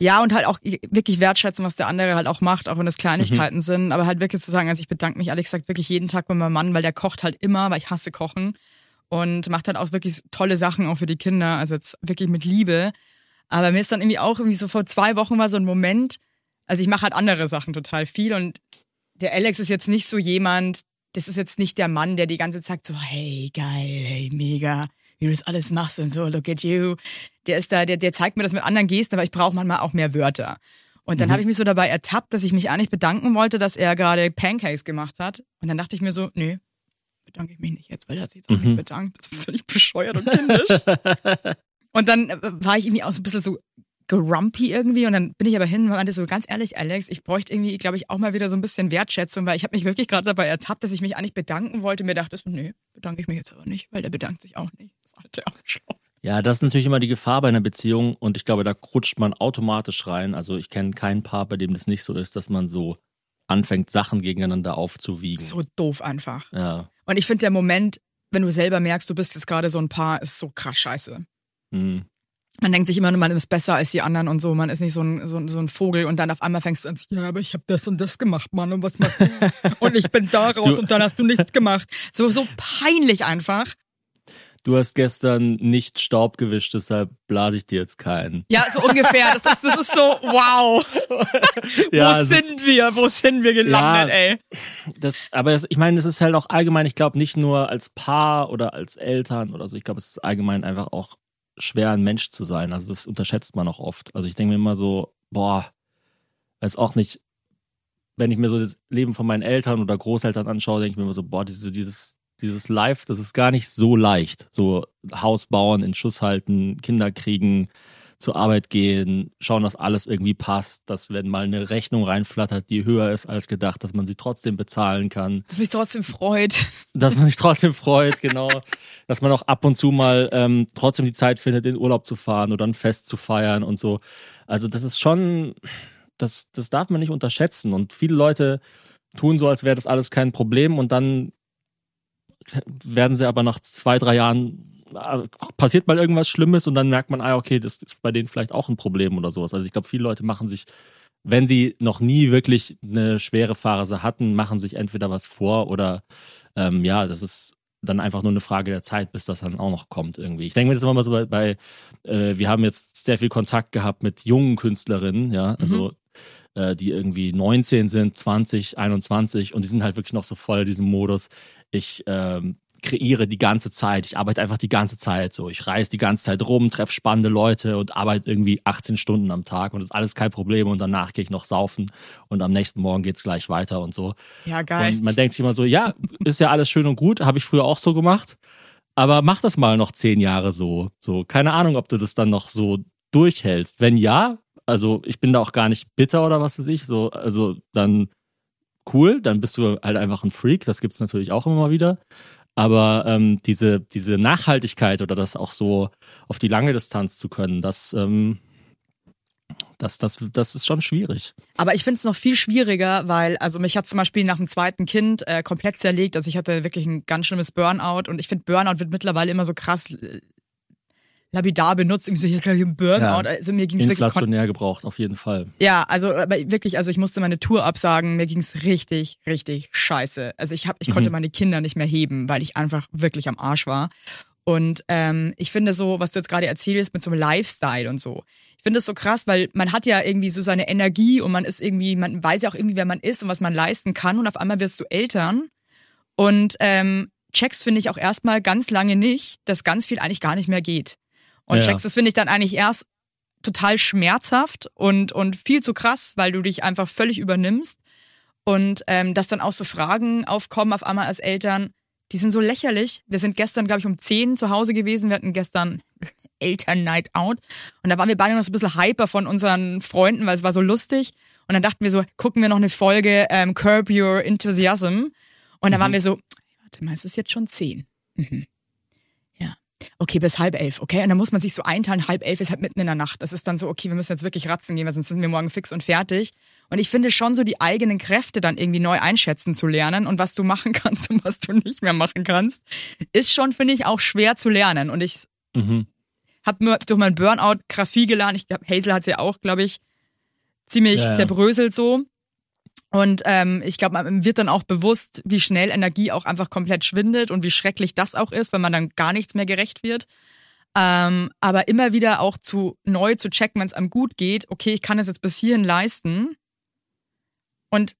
Ja, und halt auch wirklich wertschätzen, was der andere halt auch macht, auch wenn es Kleinigkeiten sind. Aber halt wirklich zu sagen, also ich bedanke mich ehrlich gesagt wirklich jeden Tag bei meinem Mann, weil der kocht halt immer, weil ich hasse Kochen. Und macht halt auch wirklich tolle Sachen auch für die Kinder, also jetzt wirklich mit Liebe. Aber mir ist dann irgendwie auch irgendwie so vor zwei Wochen war so ein Moment, also ich mache halt andere Sachen total viel und der Alex ist jetzt nicht so jemand, das ist jetzt nicht der Mann, der die ganze Zeit so, hey, geil, hey, mega, wie du das alles machst und so, look at you. Der ist da, der, der zeigt mir das mit anderen Gesten, aber ich brauche manchmal auch mehr Wörter. Und dann habe ich mich so dabei ertappt, dass ich mich eigentlich bedanken wollte, dass er gerade Pancakes gemacht hat. Und dann dachte ich mir so, nee, bedanke ich mich nicht jetzt, weil er hat sich jetzt auch Mhm. nicht bedankt. Das ist völlig bescheuert und kindisch. [LAUGHS] und dann war ich irgendwie auch so ein bisschen so grumpy irgendwie und dann bin ich aber hin und meinte so ganz ehrlich Alex, ich bräuchte irgendwie, glaube ich, auch mal wieder so ein bisschen Wertschätzung, weil ich habe mich wirklich gerade dabei ertappt, dass ich mich eigentlich bedanken wollte. Mir dachte so, nee, bedanke ich mich jetzt aber nicht, weil der bedankt sich auch nicht. Das alte Arschloch. Ja, das ist natürlich immer die Gefahr bei einer Beziehung und ich glaube, da rutscht man automatisch rein. Also ich kenne kein Paar, bei dem das nicht so ist, dass man so anfängt, Sachen gegeneinander aufzuwiegen. So doof einfach. Ja. Und ich finde der Moment, wenn du selber merkst, du bist jetzt gerade so ein Paar, ist so krass scheiße. Hm. Man denkt sich immer, man ist besser als die anderen und so, man ist nicht so ein, so, so ein Vogel und dann auf einmal fängst du an, ja, aber ich habe das und das gemacht, Mann, und was machst du? [LAUGHS] und ich bin da raus Du- und dann hast du nichts gemacht. So, so peinlich einfach. Du hast gestern nicht Staub gewischt, deshalb blase ich dir jetzt keinen. Ja, so ungefähr. Das ist, das ist so, wow. [LAUGHS] Ja, Wo sind wir? Wo sind wir gelandet, Ja. ey? Das, aber das, ich meine, es ist halt auch allgemein, ich glaube, nicht nur als Paar oder als Eltern oder so, ich glaube, es ist allgemein einfach auch schwer, ein Mensch zu sein. Also das unterschätzt man auch oft. Also ich denke mir immer so, boah, weiß auch nicht, wenn ich mir so das Leben von meinen Eltern oder Großeltern anschaue, denke ich mir immer so, boah, dieses, dieses, Life, das ist gar nicht so leicht. So Haus bauen, in Schuss halten, Kinder kriegen, zur Arbeit gehen, schauen, dass alles irgendwie passt, dass wenn mal eine Rechnung reinflattert, die höher ist als gedacht, dass man sie trotzdem bezahlen kann. Das mich trotzdem freut. Dass man sich trotzdem freut, genau. dass man auch ab und zu mal ähm, trotzdem die Zeit findet, in Urlaub zu fahren oder ein Fest zu feiern und so. Also das ist schon, das, das darf man nicht unterschätzen. Und viele Leute tun so, als wäre das alles kein Problem und dann werden sie aber nach zwei, drei Jahren passiert mal irgendwas Schlimmes und dann merkt man, ah, okay, das ist bei denen vielleicht auch ein Problem oder sowas. Also ich glaube, viele Leute machen sich, wenn sie noch nie wirklich eine schwere Phase hatten, machen sich entweder was vor oder ähm, ja, das ist dann einfach nur eine Frage der Zeit, bis das dann auch noch kommt irgendwie. Ich denke mir das immer mal so bei, bei äh, wir haben jetzt sehr viel Kontakt gehabt mit jungen Künstlerinnen, ja, also mhm. äh, die irgendwie 19 sind, 20, 21 und die sind halt wirklich noch so voll in diesem Modus. Ich ähm, kreiere die ganze Zeit. Ich arbeite einfach die ganze Zeit so. Ich reise die ganze Zeit rum, treffe spannende Leute und arbeite irgendwie 18 Stunden am Tag und das ist alles kein Problem. Und danach gehe ich noch saufen und am nächsten Morgen geht's gleich weiter und so. Ja, geil. Und man denkt sich immer so, ja, ist ja alles schön und gut, habe ich früher auch so gemacht. Aber mach das mal noch zehn Jahre so. So, keine Ahnung, ob du das dann noch so durchhältst. Wenn ja, also ich bin da auch gar nicht bitter oder was weiß ich, so, also dann cool, dann bist du halt einfach ein Freak, das gibt's natürlich auch immer mal wieder. Aber ähm, diese, diese Nachhaltigkeit oder das auch so auf die lange Distanz zu können, das, ähm, das, das, das ist schon schwierig. Aber ich finde es noch viel schwieriger, weil, also mich hat zum Beispiel nach dem zweiten Kind äh, komplett zerlegt. Also ich hatte wirklich ein ganz schlimmes Burnout und ich finde, Burnout wird mittlerweile immer so krass äh, lapidar benutzt, irgendwie so, hier gleich ein Burnout. Ja, also mir ging's wirklich Inflationär gebraucht, auf jeden Fall. Ja, also aber wirklich, also ich musste meine Tour absagen, mir ging's richtig, richtig scheiße. Also ich hab, ich konnte Mhm. meine Kinder nicht mehr heben, weil ich einfach wirklich am Arsch war. Und ähm, ich finde so, was du jetzt gerade erzählst mit so einem Lifestyle und so. Ich finde das so krass, weil man hat ja irgendwie so seine Energie und man ist irgendwie, man weiß ja auch irgendwie, wer man ist und was man leisten kann und auf einmal wirst du Eltern und ähm, checkst, finde ich, auch erstmal ganz lange nicht, dass ganz viel eigentlich gar nicht mehr geht. Und Ja. checkst, das finde ich dann eigentlich erst total schmerzhaft und, und viel zu krass, weil du dich einfach völlig übernimmst. Und ähm, dass dann auch so Fragen aufkommen auf einmal als Eltern, die sind so lächerlich. Wir sind gestern, glaube ich, um 10 zu Hause gewesen. Wir hatten gestern [LAUGHS] Eltern-Night Out. Und da waren wir beide noch so ein bisschen hyper von unseren Freunden, weil es war so lustig. Und dann dachten wir so, gucken wir noch eine Folge ähm, Curb Your Enthusiasm. Und dann waren wir so, warte mal, es ist jetzt schon 10. Mhm. Okay, bis halb elf, okay? Und dann muss man sich so einteilen, halb elf ist halt mitten in der Nacht. Das ist dann so, okay, wir müssen jetzt wirklich ratzen gehen, weil sonst sind wir morgen fix und fertig. Und ich finde schon so die eigenen Kräfte dann irgendwie neu einschätzen zu lernen und was du machen [LAUGHS] kannst und was du nicht mehr machen kannst, ist schon, finde ich, auch schwer zu lernen. Und ich Mhm. habe mir durch meinen Burnout krass viel gelernt. Ich glaube, Hazel hat es ja auch, glaube ich, ziemlich Ja, ja. zerbröselt so. Und ähm, ich glaube, man wird dann auch bewusst, wie schnell Energie auch einfach komplett schwindet und wie schrecklich das auch ist, wenn man dann gar nichts mehr gerecht wird. Ähm, aber immer wieder auch zu neu zu checken, wenn es einem gut geht, okay, ich kann es jetzt bis hierhin leisten. Und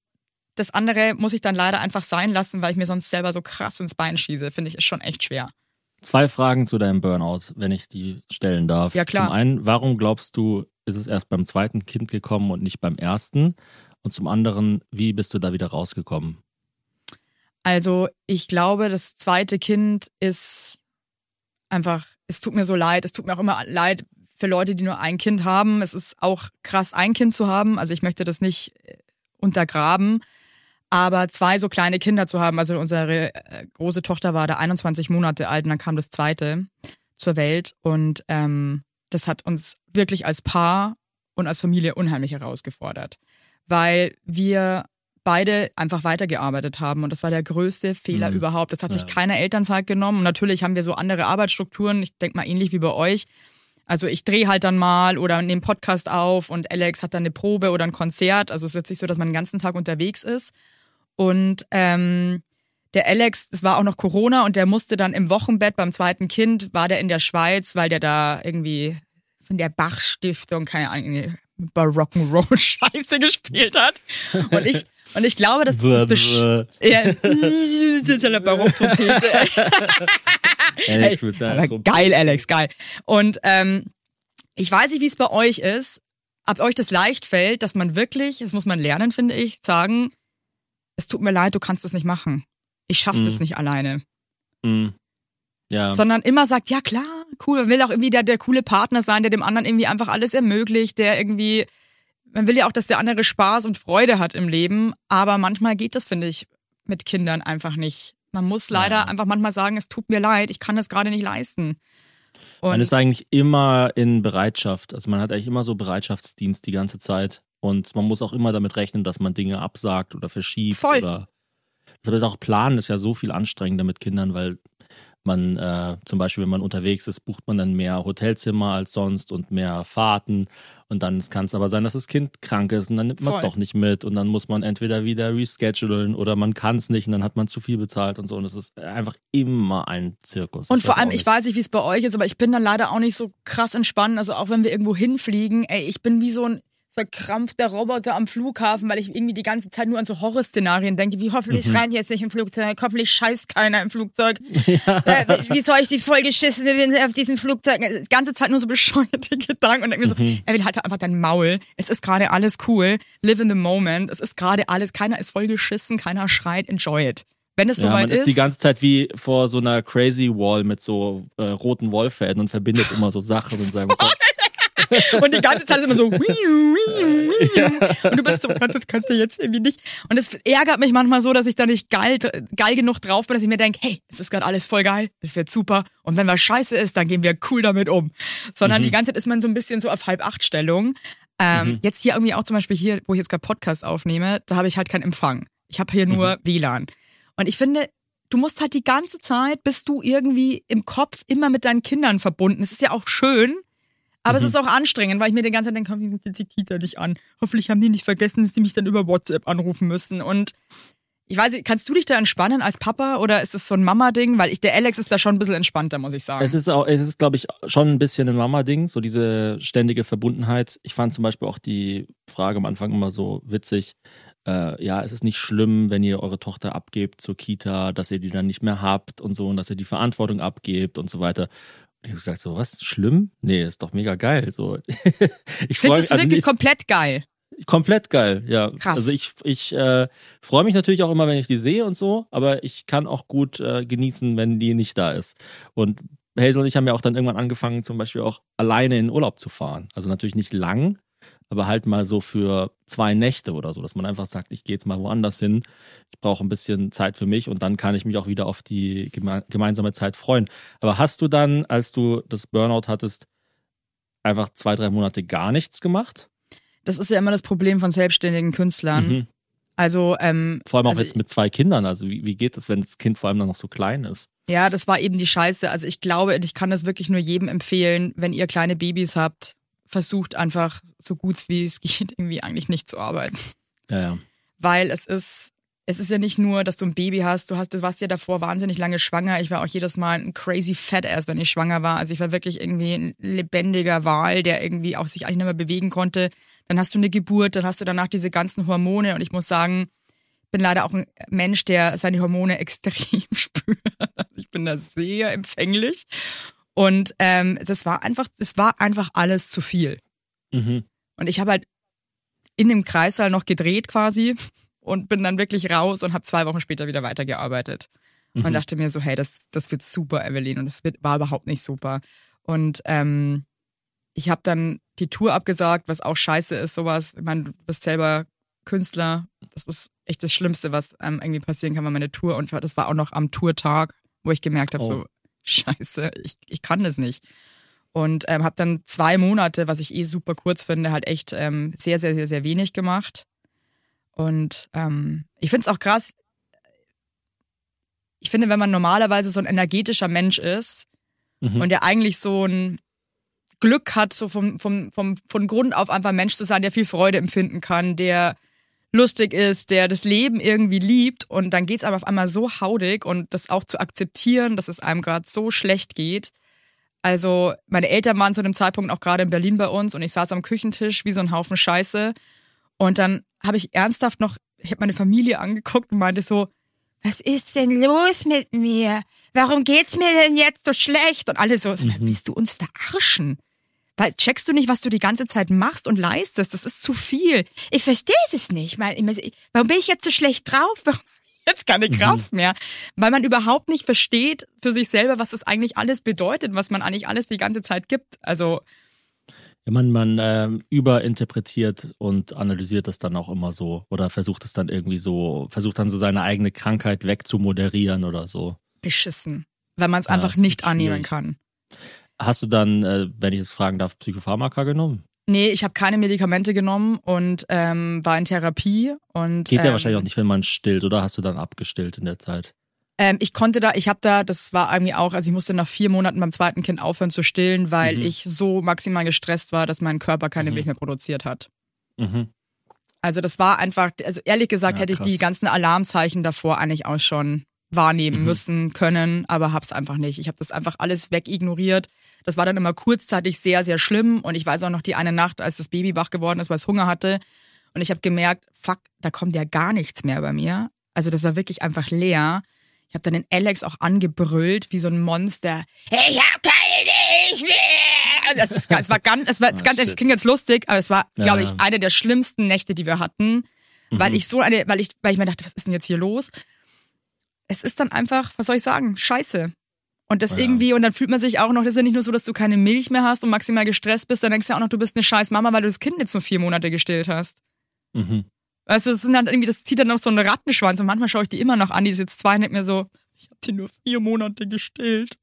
das andere muss ich dann leider einfach sein lassen, weil ich mir sonst selber so krass ins Bein schieße. Finde ich, ist schon echt schwer. Zwei Fragen zu deinem Burnout, wenn ich die stellen darf. Ja, klar. Zum einen, warum glaubst du, ist es erst beim zweiten Kind gekommen und nicht beim ersten? Und zum anderen, wie bist du da wieder rausgekommen? Also ich glaube, das zweite Kind ist einfach, es tut mir so leid, es tut mir auch immer leid für Leute, die nur ein Kind haben. Es ist auch krass, ein Kind zu haben. Also ich möchte das nicht äh, untergraben. Aber zwei so kleine Kinder zu haben, also unsere äh, große Tochter war da 21 Monate alt und dann kam das zweite zur Welt und ähm, das hat uns wirklich als Paar und als Familie unheimlich herausgefordert, weil wir beide einfach weitergearbeitet haben und das war der größte Fehler Mhm. überhaupt. Das hat sich Ja. keine Elternzeit genommen und natürlich haben wir so andere Arbeitsstrukturen, ich denke mal ähnlich wie bei euch. Also ich drehe halt dann mal oder nehme Podcast auf und Alex hat dann eine Probe oder ein Konzert. Also es ist jetzt nicht so, dass man den ganzen Tag unterwegs ist. Und ähm, der Alex, es war auch noch Corona und der musste dann im Wochenbett beim zweiten Kind, war der in der Schweiz, weil der da irgendwie von der Bach-Stiftung, keine Ahnung, irgendwie Barock'n'Roll-Scheiße [LAUGHS] gespielt hat. Und ich, und ich glaube, dass das besch- ja, [LAUGHS] Barocktrompete. [LAUGHS] Alex mit seiner Trompete. geil, Alex, geil. Und ähm, ich weiß nicht, wie es bei euch ist, ob euch das leicht fällt, dass man wirklich, das muss man lernen, finde ich, sagen, es tut mir leid, du kannst das nicht machen. Ich schaffe das Mhm. nicht alleine. Mhm. Ja. Sondern immer sagt, ja klar, cool. Man will auch irgendwie der, der coole Partner sein, der dem anderen irgendwie einfach alles ermöglicht, der irgendwie, man will ja auch, dass der andere Spaß und Freude hat im Leben, aber manchmal geht das, finde ich, mit Kindern einfach nicht. Man muss leider Ja. einfach manchmal sagen, es tut mir leid, ich kann das gerade nicht leisten. Und man ist eigentlich immer in Bereitschaft. Also man hat eigentlich immer so Bereitschaftsdienst die ganze Zeit. Und man muss auch immer damit rechnen, dass man Dinge absagt oder verschiebt. Voll. Oder das auch Planen ist ja so viel anstrengender mit Kindern, weil man äh, zum Beispiel, wenn man unterwegs ist, bucht man dann mehr Hotelzimmer als sonst und mehr Fahrten. Und dann kann es aber sein, dass das Kind krank ist und dann nimmt man es doch nicht mit. Und dann muss man entweder wieder reschedulen oder man kann es nicht und dann hat man zu viel bezahlt und so. Und es ist einfach immer ein Zirkus. Und vor allem, ich weiß nicht, wie es bei euch ist, aber ich bin dann leider auch nicht so krass entspannt. Also auch wenn wir irgendwo hinfliegen, ey, ich bin wie so ein verkrampfter Roboter am Flughafen, weil ich irgendwie die ganze Zeit nur an so Horrorszenarien denke, wie hoffentlich Mhm. rein jetzt nicht im Flugzeug, hoffentlich scheißt keiner im Flugzeug. [LAUGHS] Äh, wie soll ich die vollgeschissene auf diesem Flugzeug? Die ganze Zeit nur so bescheuerte [LAUGHS] Gedanken und denke mir so, Mhm. er will halt einfach dein Maul. Es ist gerade alles cool. Live in the moment. Es ist gerade alles, keiner ist vollgeschissen, keiner schreit, enjoy it. Wenn es Ja, soweit man ist die ganze Zeit wie vor so einer Crazy Wall mit so äh, roten Wollfäden und verbindet immer so Sachen in seinem Kopf. [LAUGHS] Und die ganze Zeit ist immer so, und du bist so, Gott, das kannst du jetzt irgendwie nicht. Und es ärgert mich manchmal so, dass ich da nicht geil, geil genug drauf bin, dass ich mir denke, hey, es ist gerade alles voll geil, es wird super. Und wenn was scheiße ist, dann gehen wir cool damit um. Sondern die ganze Zeit ist man so ein bisschen so auf Halb-Acht-Stellung. Ähm, Jetzt hier irgendwie auch zum Beispiel hier, wo ich jetzt gerade Podcast aufnehme, da habe ich halt keinen Empfang. Ich habe hier nur WLAN. Und ich finde, du musst halt die ganze Zeit, bist du irgendwie im Kopf immer mit deinen Kindern verbunden. Es ist ja auch schön, aber es ist auch anstrengend, weil ich mir die ganze Zeit denke, wie ruft jetzt die Kita dich an? Hoffentlich haben die nicht vergessen, dass die mich dann über WhatsApp anrufen müssen. Und ich weiß nicht, kannst du dich da entspannen als Papa oder ist es so ein Mama-Ding? Weil ich, der Alex ist da schon ein bisschen entspannter, muss ich sagen. Es ist auch, es ist, glaube ich, schon ein bisschen ein Mama-Ding, so diese ständige Verbundenheit. Ich fand zum Beispiel auch die Frage am Anfang immer so witzig. Äh, ja, es ist nicht schlimm, wenn ihr eure Tochter abgebt zur Kita, dass ihr die dann nicht mehr habt und so und dass ihr die Verantwortung abgebt und so weiter. Ich habe gesagt, so was? Schlimm? Nee, ist doch mega geil. So, [LAUGHS] ich mich du also, wirklich komplett geil? komplett geil, ja. Krass. Also ich, ich äh, freue mich natürlich auch immer, wenn ich die sehe und so, aber ich kann auch gut äh, genießen, wenn die nicht da ist. Und Hazel und ich haben ja auch dann irgendwann angefangen, zum Beispiel auch alleine in Urlaub zu fahren. Also natürlich nicht lang, aber halt mal so für zwei Nächte oder so, dass man einfach sagt, ich gehe jetzt mal woanders hin, ich brauche ein bisschen Zeit für mich und dann kann ich mich auch wieder auf die geme gemeinsame Zeit freuen. Aber hast du dann, als du das Burnout hattest, einfach zwei, drei Monate gar nichts gemacht? Das ist ja immer das Problem von selbstständigen Künstlern. Mhm. Also, ähm, Vor allem auch also, jetzt mit zwei Kindern. Also wie, wie geht es, wenn das Kind vor allem dann noch so klein ist? Ja, das war eben die Scheiße. Also ich glaube, ich kann das wirklich nur jedem empfehlen, wenn ihr kleine Babys habt, versucht einfach so gut wie es geht irgendwie eigentlich nicht zu arbeiten. Ja, ja. Weil es ist, es ist ja nicht nur, dass du ein Baby hast, du hast, du warst ja davor wahnsinnig lange schwanger. Ich war auch jedes Mal ein crazy fat ass, wenn ich schwanger war. Also ich war wirklich irgendwie ein lebendiger Wal, der irgendwie auch sich eigentlich nicht mehr bewegen konnte. Dann hast du eine Geburt, dann hast du danach diese ganzen Hormone und ich muss sagen, bin leider auch ein Mensch, der seine Hormone [LAUGHS] extrem spürt. Ich bin da sehr empfänglich. Und ähm, das war einfach, das war einfach alles zu viel. Mhm. Und ich habe halt in dem Kreissaal noch gedreht quasi und bin dann wirklich raus und habe zwei Wochen später wieder weitergearbeitet. Und Mhm. dachte mir so, hey, das, das wird super, Evelyn. Und das wird, war überhaupt nicht super. Und ähm, ich habe dann die Tour abgesagt, was auch scheiße ist, sowas. Ich meine, du bist selber Künstler. Das ist echt das Schlimmste, was einem irgendwie passieren kann, wenn meine Tour. Und das war auch noch am Tourtag, wo ich gemerkt habe, Oh. so, scheiße, ich, ich kann das nicht. Und ähm, habe dann zwei Monate, was ich eh super kurz finde, halt echt ähm, sehr, sehr, sehr, sehr wenig gemacht. Und ähm, ich finde es auch krass. Ich finde, wenn man normalerweise so ein energetischer Mensch ist Mhm. und der eigentlich so ein Glück hat, so vom, vom, vom, von Grund auf einfach ein Mensch zu sein, der viel Freude empfinden kann, der lustig ist, der das Leben irgendwie liebt und dann geht's aber auf einmal so haudig und das auch zu akzeptieren, dass es einem gerade so schlecht geht. Also meine Eltern waren zu dem Zeitpunkt auch gerade in Berlin bei uns und ich saß am Küchentisch wie so ein Haufen Scheiße und dann habe ich ernsthaft noch, ich habe meine Familie angeguckt und meinte so, was ist denn los mit mir? Warum geht's mir denn jetzt so schlecht? Und alle so, mal, willst du uns verarschen? Weil checkst du nicht, was du die ganze Zeit machst und leistest? Das ist zu viel. Ich verstehe es nicht. Warum bin ich jetzt so schlecht drauf? Warum jetzt keine Kraft mehr. Weil man überhaupt nicht versteht für sich selber, was das eigentlich alles bedeutet, was man eigentlich alles die ganze Zeit gibt. Also, Ja, man man ähm, überinterpretiert und analysiert das dann auch immer so oder versucht es dann irgendwie so, versucht dann so seine eigene Krankheit wegzumoderieren oder so. beschissen. Weil man es Ja, einfach nicht annehmen kann. Hast du dann, äh, wenn ich es fragen darf, Psychopharmaka genommen? Nee, ich habe keine Medikamente genommen und ähm, war in Therapie und Geht ja ähm, wahrscheinlich auch nicht, wenn man stillt, oder hast du dann abgestillt in der Zeit? Ähm, ich konnte da, ich habe da, das war irgendwie auch, also ich musste nach vier Monaten beim zweiten Kind aufhören zu stillen, weil Mhm. ich so maximal gestresst war, dass mein Körper keine Mhm. Milch mehr produziert hat. Mhm. Also das war einfach, also ehrlich gesagt Ja, hätte ich die ganzen Alarmzeichen davor eigentlich auch schon wahrnehmen Mhm. müssen können, aber hab's einfach nicht. Ich habe das einfach alles wegignoriert. Das war dann immer kurzzeitig sehr, sehr schlimm und ich weiß auch noch die eine Nacht, als das Baby wach geworden ist, weil es Hunger hatte und ich habe gemerkt, fuck, da kommt ja gar nichts mehr bei mir. Also das war wirklich einfach leer. Ich habe dann den Alex auch angebrüllt wie so ein Monster. Ich hab keine Milch mehr. Das ist, es war ganz, es war [LAUGHS] Ah, ganz, es klingt jetzt lustig, aber es war, Ja, glaube ich, eine der schlimmsten Nächte, die wir hatten, weil Mhm. ich so eine, weil ich, weil ich mir dachte, was ist denn jetzt hier los? Es ist dann einfach, was soll ich sagen, scheiße. Und das Ja. irgendwie, und dann fühlt man sich auch noch, das ist ja nicht nur so, dass du keine Milch mehr hast und maximal gestresst bist, dann denkst du ja auch noch, du bist eine scheiß Mama, weil du das Kind jetzt nur vier Monate gestillt hast. Mhm. Weißt du, das sind dann irgendwie, das zieht dann noch so einen Rattenschwanz und manchmal schaue ich die immer noch an, die ist jetzt zwei und denk mir so, ich habe die nur vier Monate gestillt.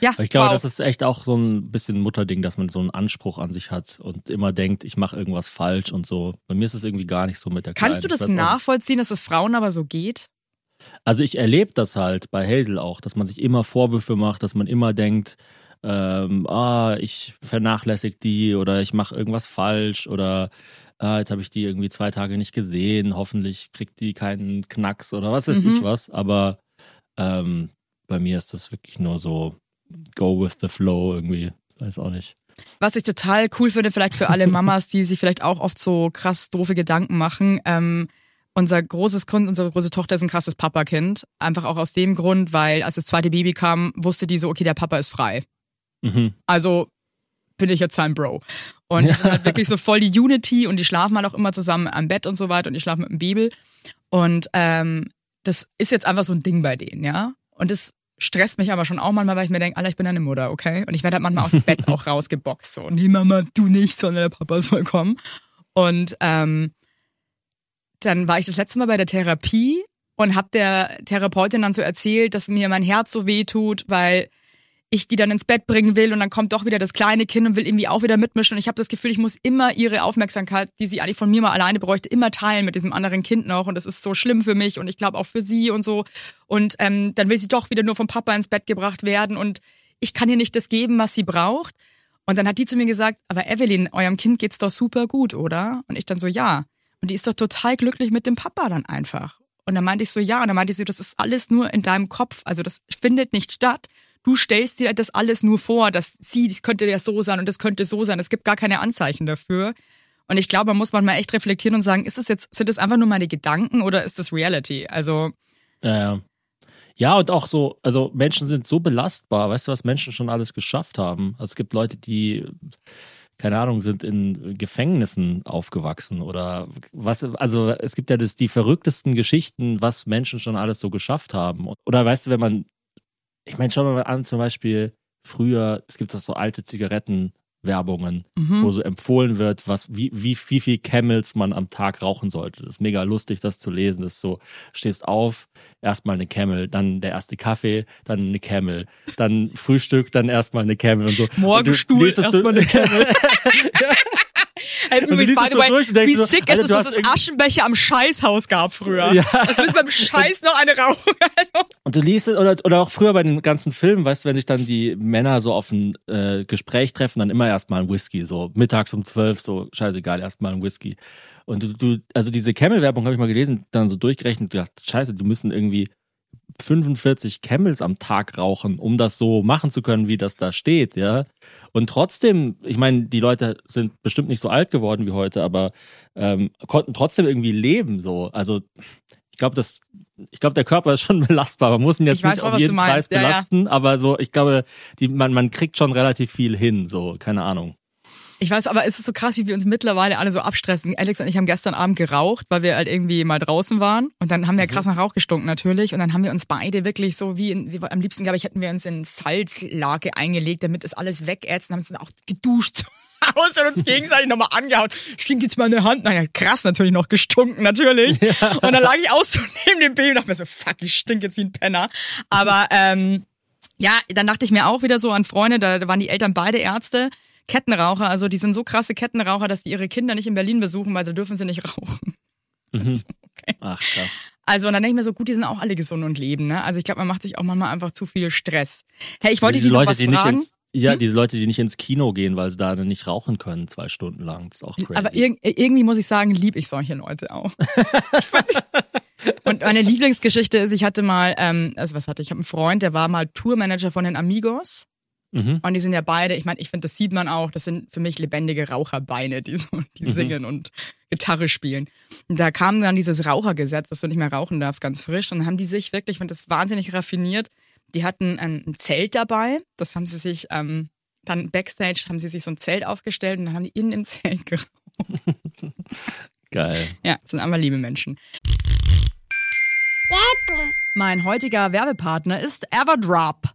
Ja, Aber ich glaube, wow. das ist echt auch so ein bisschen Mutterding, dass man so einen Anspruch an sich hat und immer denkt, ich mache irgendwas falsch und so. Bei mir ist es irgendwie gar nicht so mit der Kannst du Kleinen. das nachvollziehen, dass es Frauen aber so geht? Also ich erlebe das halt bei Hazel auch, dass man sich immer Vorwürfe macht, dass man immer denkt, ähm, ah, ich vernachlässige die oder ich mache irgendwas falsch oder ah, jetzt habe ich die irgendwie zwei Tage nicht gesehen, hoffentlich kriegt die keinen Knacks oder was weiß Mhm. ich was. Aber ähm, bei mir ist das wirklich nur so go with the flow irgendwie, weiß auch nicht. Was ich total cool finde, vielleicht für alle [LAUGHS] Mamas, die sich vielleicht auch oft so krass doofe Gedanken machen. Ähm, unser großes Kind, unsere große Tochter ist ein krasses Papakind. Einfach auch aus dem Grund, weil als das zweite Baby kam, wusste die so, okay, der Papa ist frei. Mhm. Also bin ich jetzt sein Bro. Und die [LAUGHS] sind halt wirklich so voll die Unity und die schlafen halt auch immer zusammen am Bett und so weiter und ich schlafe mit dem Bibel. Und ähm, das ist jetzt einfach so ein Ding bei denen, ja. Und das stresst mich aber schon auch manchmal, weil ich mir denke, Alter, ich bin eine Mutter, okay? Und ich werde halt manchmal aus dem Bett [LAUGHS] auch rausgeboxt. So, nee, Mama, du nicht, sondern der Papa soll kommen. Und ähm, dann war ich das letzte Mal bei der Therapie und habe der Therapeutin dann so erzählt, dass mir mein Herz so weh tut, weil ich die dann ins Bett bringen will und dann kommt doch wieder das kleine Kind und will irgendwie auch wieder mitmischen und ich habe das Gefühl, ich muss immer ihre Aufmerksamkeit, die sie eigentlich von mir mal alleine bräuchte, immer teilen mit diesem anderen Kind noch und das ist so schlimm für mich und ich glaube auch für sie und so und ähm, dann will sie doch wieder nur vom Papa ins Bett gebracht werden und ich kann ihr nicht das geben, was sie braucht und dann hat die zu mir gesagt, aber Evelyn, eurem Kind geht's doch super gut, oder? Und ich dann so, ja. Und die ist doch total glücklich mit dem Papa dann einfach. Und dann meinte ich so, ja. Und dann meinte sie, das ist alles nur in deinem Kopf. Also das findet nicht statt. Du stellst dir das alles nur vor, dass sie, das könnte ja so sein und das könnte so sein. Es gibt gar keine Anzeichen dafür. Und ich glaube, man muss manchmal echt reflektieren und sagen, ist es jetzt, sind das einfach nur meine Gedanken oder ist das Reality? Also, Ja, ja. Ja, und auch so, also Menschen sind so belastbar, weißt du, was Menschen schon alles geschafft haben. Also es gibt Leute, die, keine Ahnung, sind in Gefängnissen aufgewachsen oder was, also es gibt ja das, die verrücktesten Geschichten, was Menschen schon alles so geschafft haben. Oder weißt du, wenn man, ich meine, schau mal an, zum Beispiel früher, es gibt auch so alte Zigarettenwerbungen, mhm. wo so empfohlen wird, was, wie, wie, wie viel Camels man am Tag rauchen sollte. Das ist mega lustig, das zu lesen. Das ist so, stehst auf, erstmal eine Camel, dann der erste Kaffee, dann eine Camel, dann Frühstück, dann erstmal eine Camel und so. Morgenstuhl, erstmal eine [LAUGHS] Camel. [LAUGHS] Ey, Und du übrigens, liest by es the so way, durch und denkst wie so, sick Alter, ist es, du dass es Aschenbecher am Scheißhaus gab früher. Ja. Es wird beim Scheiß noch eine rauchen. Und du liest es, oder, oder auch früher bei den ganzen Filmen, weißt du, wenn sich dann die Männer so auf ein äh, Gespräch treffen, dann immer erstmal ein Whisky, so mittags um zwölf, so scheißegal, erstmal ein Whisky. Und du, du also diese Camel-Werbung habe ich mal gelesen, dann so durchgerechnet, gedacht, scheiße, die müssen irgendwie 45 Camels am Tag rauchen, um das so machen zu können, wie das da steht, ja. Und trotzdem, ich meine, die Leute sind bestimmt nicht so alt geworden wie heute, aber ähm, konnten trotzdem irgendwie leben, so. Also ich glaube, das, ich glaube, der Körper ist schon [LAUGHS] belastbar. Man muss ihn jetzt Ich weiß nicht voll, auf jeden. Preis Ja, ja. belasten, aber so, ich glaube, die, man, man kriegt schon relativ viel hin, so, keine Ahnung. Ich weiß, aber es ist so krass, wie wir uns mittlerweile alle so abstressen. Alex und ich haben gestern Abend geraucht, weil wir halt irgendwie mal draußen waren. Und dann haben wir krass nach Rauch gestunken natürlich. Und dann haben wir uns beide wirklich so wie, in, wie am liebsten, glaube ich, hätten wir uns in Salzlake eingelegt, damit das alles wegätzt. Und haben uns dann auch geduscht. Aus und uns [LAUGHS] gegenseitig nochmal angehauen. Stinkt jetzt meine Hand. Naja, krass natürlich noch gestunken, natürlich. Und dann lag ich aus so neben dem Baby und dachte mir so, fuck, ich stink jetzt wie ein Penner. Aber ähm, ja, dann dachte ich mir auch wieder so an Freunde, da, da waren die Eltern beide Ärzte. Kettenraucher, also die sind so krasse Kettenraucher, dass die ihre Kinder nicht in Berlin besuchen, weil da dürfen sie nicht rauchen. Mhm. [LAUGHS] Okay. Ach, krass. Also und dann denke ich mir so, gut, die sind auch alle gesund und leben, ne? Also ich glaube, man macht sich auch manchmal einfach zu viel Stress. Hey, ich wollte diese dich noch Leute, was die nicht fragen. ins, ja, Hm? diese Leute, die nicht ins Kino gehen, weil sie da nicht rauchen können, zwei Stunden lang. Das ist auch crazy. Aber irg irgendwie muss ich sagen, lieb ich solche Leute auch. [LAUGHS] und meine Lieblingsgeschichte ist, ich hatte mal, ähm, also was hatte ich? Ich habe einen Freund, der war mal Tourmanager von den Amigos. Mhm. Und die sind ja beide, ich meine, ich finde, das sieht man auch, das sind für mich lebendige Raucherbeine, die so, die Mhm. singen und Gitarre spielen. Und da kam dann dieses Rauchergesetz, dass du nicht mehr rauchen darfst, ganz frisch. Und dann haben die sich wirklich, ich finde das wahnsinnig raffiniert, die hatten ähm, ein Zelt dabei, das haben sie sich, ähm, dann Backstage haben sie sich so ein Zelt aufgestellt und dann haben die innen im Zelt [LAUGHS] geraucht. Geil. Ja, das sind einfach liebe Menschen. Mein heutiger Werbepartner ist Everdrop.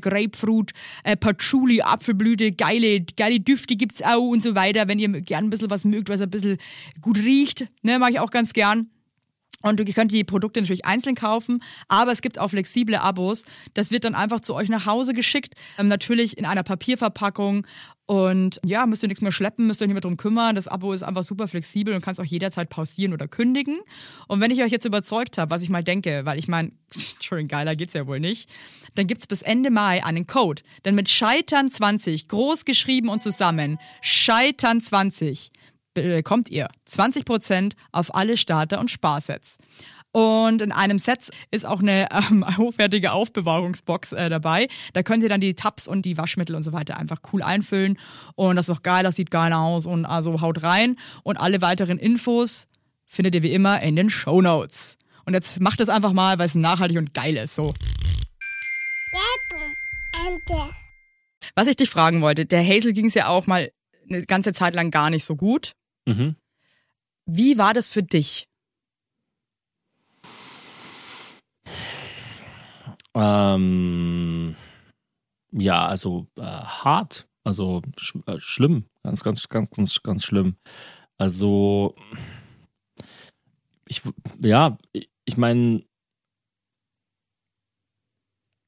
Grapefruit, äh, Patchouli, Apfelblüte, geile, geile Düfte gibt's auch und so weiter. Wenn ihr gern ein bisschen was mögt, was ein bisschen gut riecht, ne, mag ich auch ganz gern. Und ihr könnt die Produkte natürlich einzeln kaufen, aber es gibt auch flexible Abos. Das wird dann einfach zu euch nach Hause geschickt. Ähm, natürlich in einer Papierverpackung. Und ja, müsst ihr nichts mehr schleppen, müsst ihr nicht mehr drum kümmern. Das Abo ist einfach super flexibel und kannst auch jederzeit pausieren oder kündigen. Und wenn ich euch jetzt überzeugt habe, was ich mal denke, weil ich meine, [LAUGHS] Entschuldigung, geiler geht's ja wohl nicht, dann gibt's bis Ende Mai einen Code. Denn mit Scheitern20, groß geschrieben und zusammen, Scheitern20, bekommt ihr 20% auf alle Starter- und Sparsets. Und in einem Set ist auch eine ähm, [LAUGHS] hochwertige Aufbewahrungsbox äh, dabei. Da könnt ihr dann die Tabs und die Waschmittel und so weiter einfach cool einfüllen. Und das ist auch geil, das sieht geil aus und also haut rein. Und alle weiteren Infos findet ihr wie immer in den Show Notes. Und jetzt macht es einfach mal, weil es nachhaltig und geil ist. So. Was ich dich fragen wollte, der Hazel ging es ja auch mal eine ganze Zeit lang gar nicht so gut. Mhm. Wie war das für dich? Ähm, ja, also äh, hart, also sch äh, schlimm, ganz, ganz, ganz, ganz, ganz schlimm. Also ich, ja, ich- ich meine,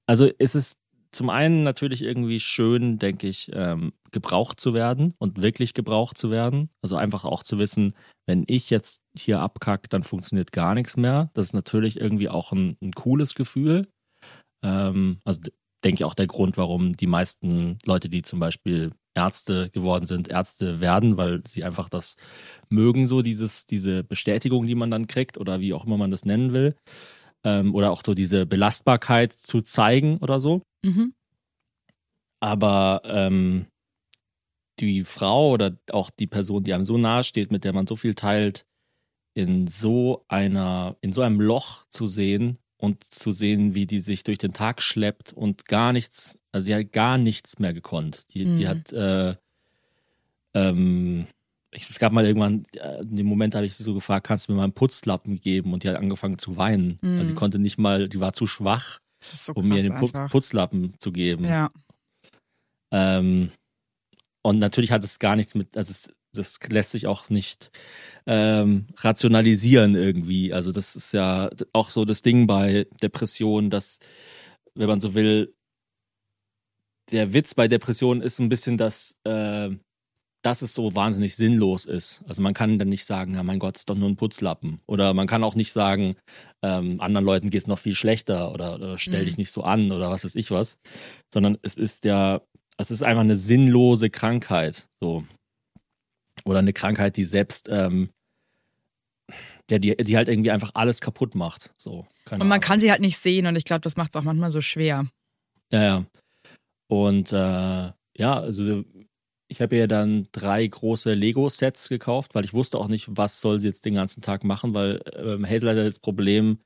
also es ist zum einen natürlich irgendwie schön, denke ich, ähm, gebraucht zu werden und wirklich gebraucht zu werden. Also einfach auch zu wissen, wenn ich jetzt hier abkacke, dann funktioniert gar nichts mehr. Das ist natürlich irgendwie auch ein, ein cooles Gefühl. Ähm, also denke ich auch der Grund, warum die meisten Leute, die zum Beispiel Ärzte geworden sind, Ärzte werden, weil sie einfach das mögen, so dieses, diese Bestätigung, die man dann kriegt oder wie auch immer man das nennen will. Ähm, oder auch so diese Belastbarkeit zu zeigen oder so. Mhm. Aber ähm, die Frau oder auch die Person, die einem so nahe steht, mit der man so viel teilt, in so einer, in so einem Loch zu sehen und zu sehen, wie die sich durch den Tag schleppt und gar nichts, also die hat gar nichts mehr gekonnt. Die, die Mhm. hat äh, ähm, ich, es gab mal irgendwann, äh, in dem Moment habe ich sie so gefragt, kannst du mir mal einen Putzlappen geben? Und die hat angefangen zu weinen. Mhm. Also sie konnte nicht mal, die war zu schwach, so um mir den Pu einfach. Putzlappen zu geben. Ja. Ähm, und natürlich hat es gar nichts mit, also es, das lässt sich auch nicht ähm, rationalisieren irgendwie. Also das ist ja auch so das Ding bei Depressionen, dass, wenn man so will, der Witz bei Depressionen ist ein bisschen, dass, äh, dass es so wahnsinnig sinnlos ist. Also man kann dann nicht sagen, ja mein Gott, ist doch nur ein Putzlappen. Oder man kann auch nicht sagen, ähm, anderen Leuten geht es noch viel schlechter oder, oder stell Mhm. dich nicht so an oder was weiß ich was. Sondern es ist ja, es ist einfach eine sinnlose Krankheit. So. Oder eine Krankheit, die selbst, ähm, ja, die, die halt irgendwie einfach alles kaputt macht. So, Und man Ahnung. kann sie halt nicht sehen und ich glaube, das macht es auch manchmal so schwer. Ja, ja. Und äh, ja, also ich habe ihr dann drei große Lego-Sets gekauft, weil ich wusste auch nicht, was soll sie jetzt den ganzen Tag machen, weil ähm, Hazel hat ja das Problem,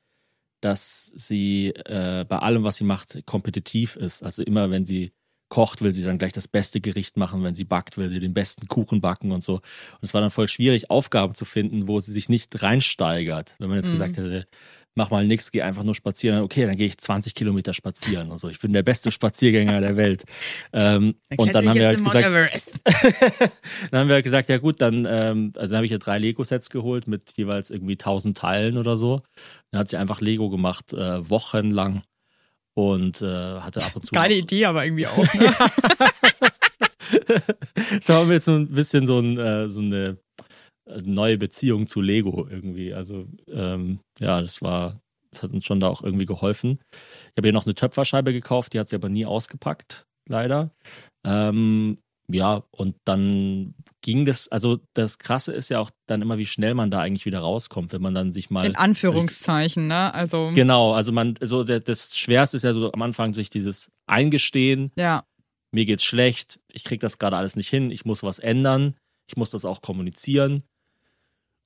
dass sie äh, bei allem, was sie macht, kompetitiv ist. Also immer, wenn sie kocht, will sie dann gleich das beste Gericht machen. Wenn sie backt, will sie den besten Kuchen backen und so. Und es war dann voll schwierig, Aufgaben zu finden, wo sie sich nicht reinsteigert. Wenn man jetzt Mhm. gesagt hätte, mach mal nix, geh einfach nur spazieren. Okay, dann gehe ich 20 Kilometer spazieren und so. Ich bin der beste Spaziergänger der Welt. Ähm, und dann haben wir halt gesagt, [LAUGHS] dann haben wir halt gesagt, ja gut, dann, ähm, also dann habe ich ihr drei Lego-Sets geholt mit jeweils irgendwie 1000 Teilen oder so. Dann hat sie einfach Lego gemacht, äh, wochenlang. Und äh, hatte ab und zu. Geile Idee, aber irgendwie auch. Ne? [LAUGHS] So haben wir jetzt so ein bisschen so, ein, äh, so eine äh, neue Beziehung zu Lego irgendwie. Also ähm, ja, das war, das hat uns schon da auch irgendwie geholfen. Ich habe ihr noch eine Töpferscheibe gekauft, die hat sie aber nie ausgepackt, leider. Ähm, ja, und dann ging das, also das Krasse ist ja auch dann immer, wie schnell man da eigentlich wieder rauskommt, wenn man dann sich mal In Anführungszeichen, ne? Also, Genau, also man, so der, das Schwerste ist ja so am Anfang sich dieses Eingestehen, ja. mir geht's schlecht, ich krieg das gerade alles nicht hin, ich muss was ändern, ich muss das auch kommunizieren.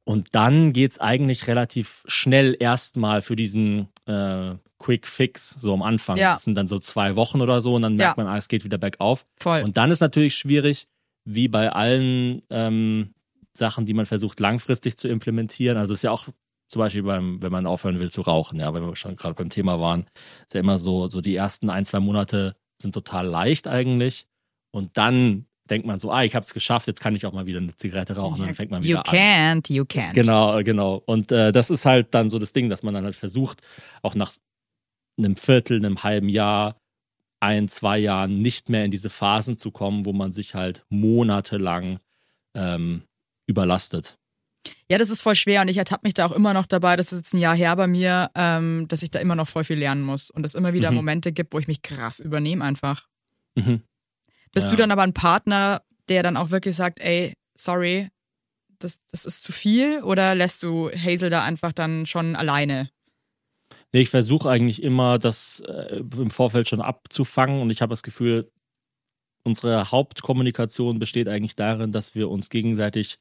Und dann geht's eigentlich relativ schnell erstmal für diesen äh, Quick Fix, so am Anfang. Ja. Das sind dann so zwei Wochen oder so und dann merkt Ja. man, ah, es geht wieder bergauf. Voll. Und dann ist natürlich schwierig, wie bei allen ähm, Sachen, die man versucht langfristig zu implementieren. Also es ist ja auch zum Beispiel beim, wenn man aufhören will zu rauchen, ja, wenn wir schon gerade beim Thema waren, ist ja immer so, so die ersten ein, zwei Monate sind total leicht eigentlich. Und dann denkt man so, ah, ich habe es geschafft, jetzt kann ich auch mal wieder eine Zigarette rauchen und dann fängt man you wieder an. can't, you can't. Genau, genau. Und äh, das ist halt dann so das Ding, dass man dann halt versucht, auch nach einem Viertel, einem halben Jahr, ein, zwei Jahren nicht mehr in diese Phasen zu kommen, wo man sich halt monatelang ähm, überlastet. Ja, das ist voll schwer und ich ertappe mich da auch immer noch dabei, das ist jetzt ein Jahr her bei mir, ähm, dass ich da immer noch voll viel lernen muss und es immer wieder Mhm. Momente gibt, wo ich mich krass übernehme einfach. Mhm. Bist Ja. du dann aber ein Partner, der dann auch wirklich sagt, ey, sorry, das, das ist zu viel oder lässt du Hazel da einfach dann schon alleine? Nee, ich versuche eigentlich immer, das äh, im Vorfeld schon abzufangen und ich habe das Gefühl, unsere Hauptkommunikation besteht eigentlich darin, dass wir uns gegenseitig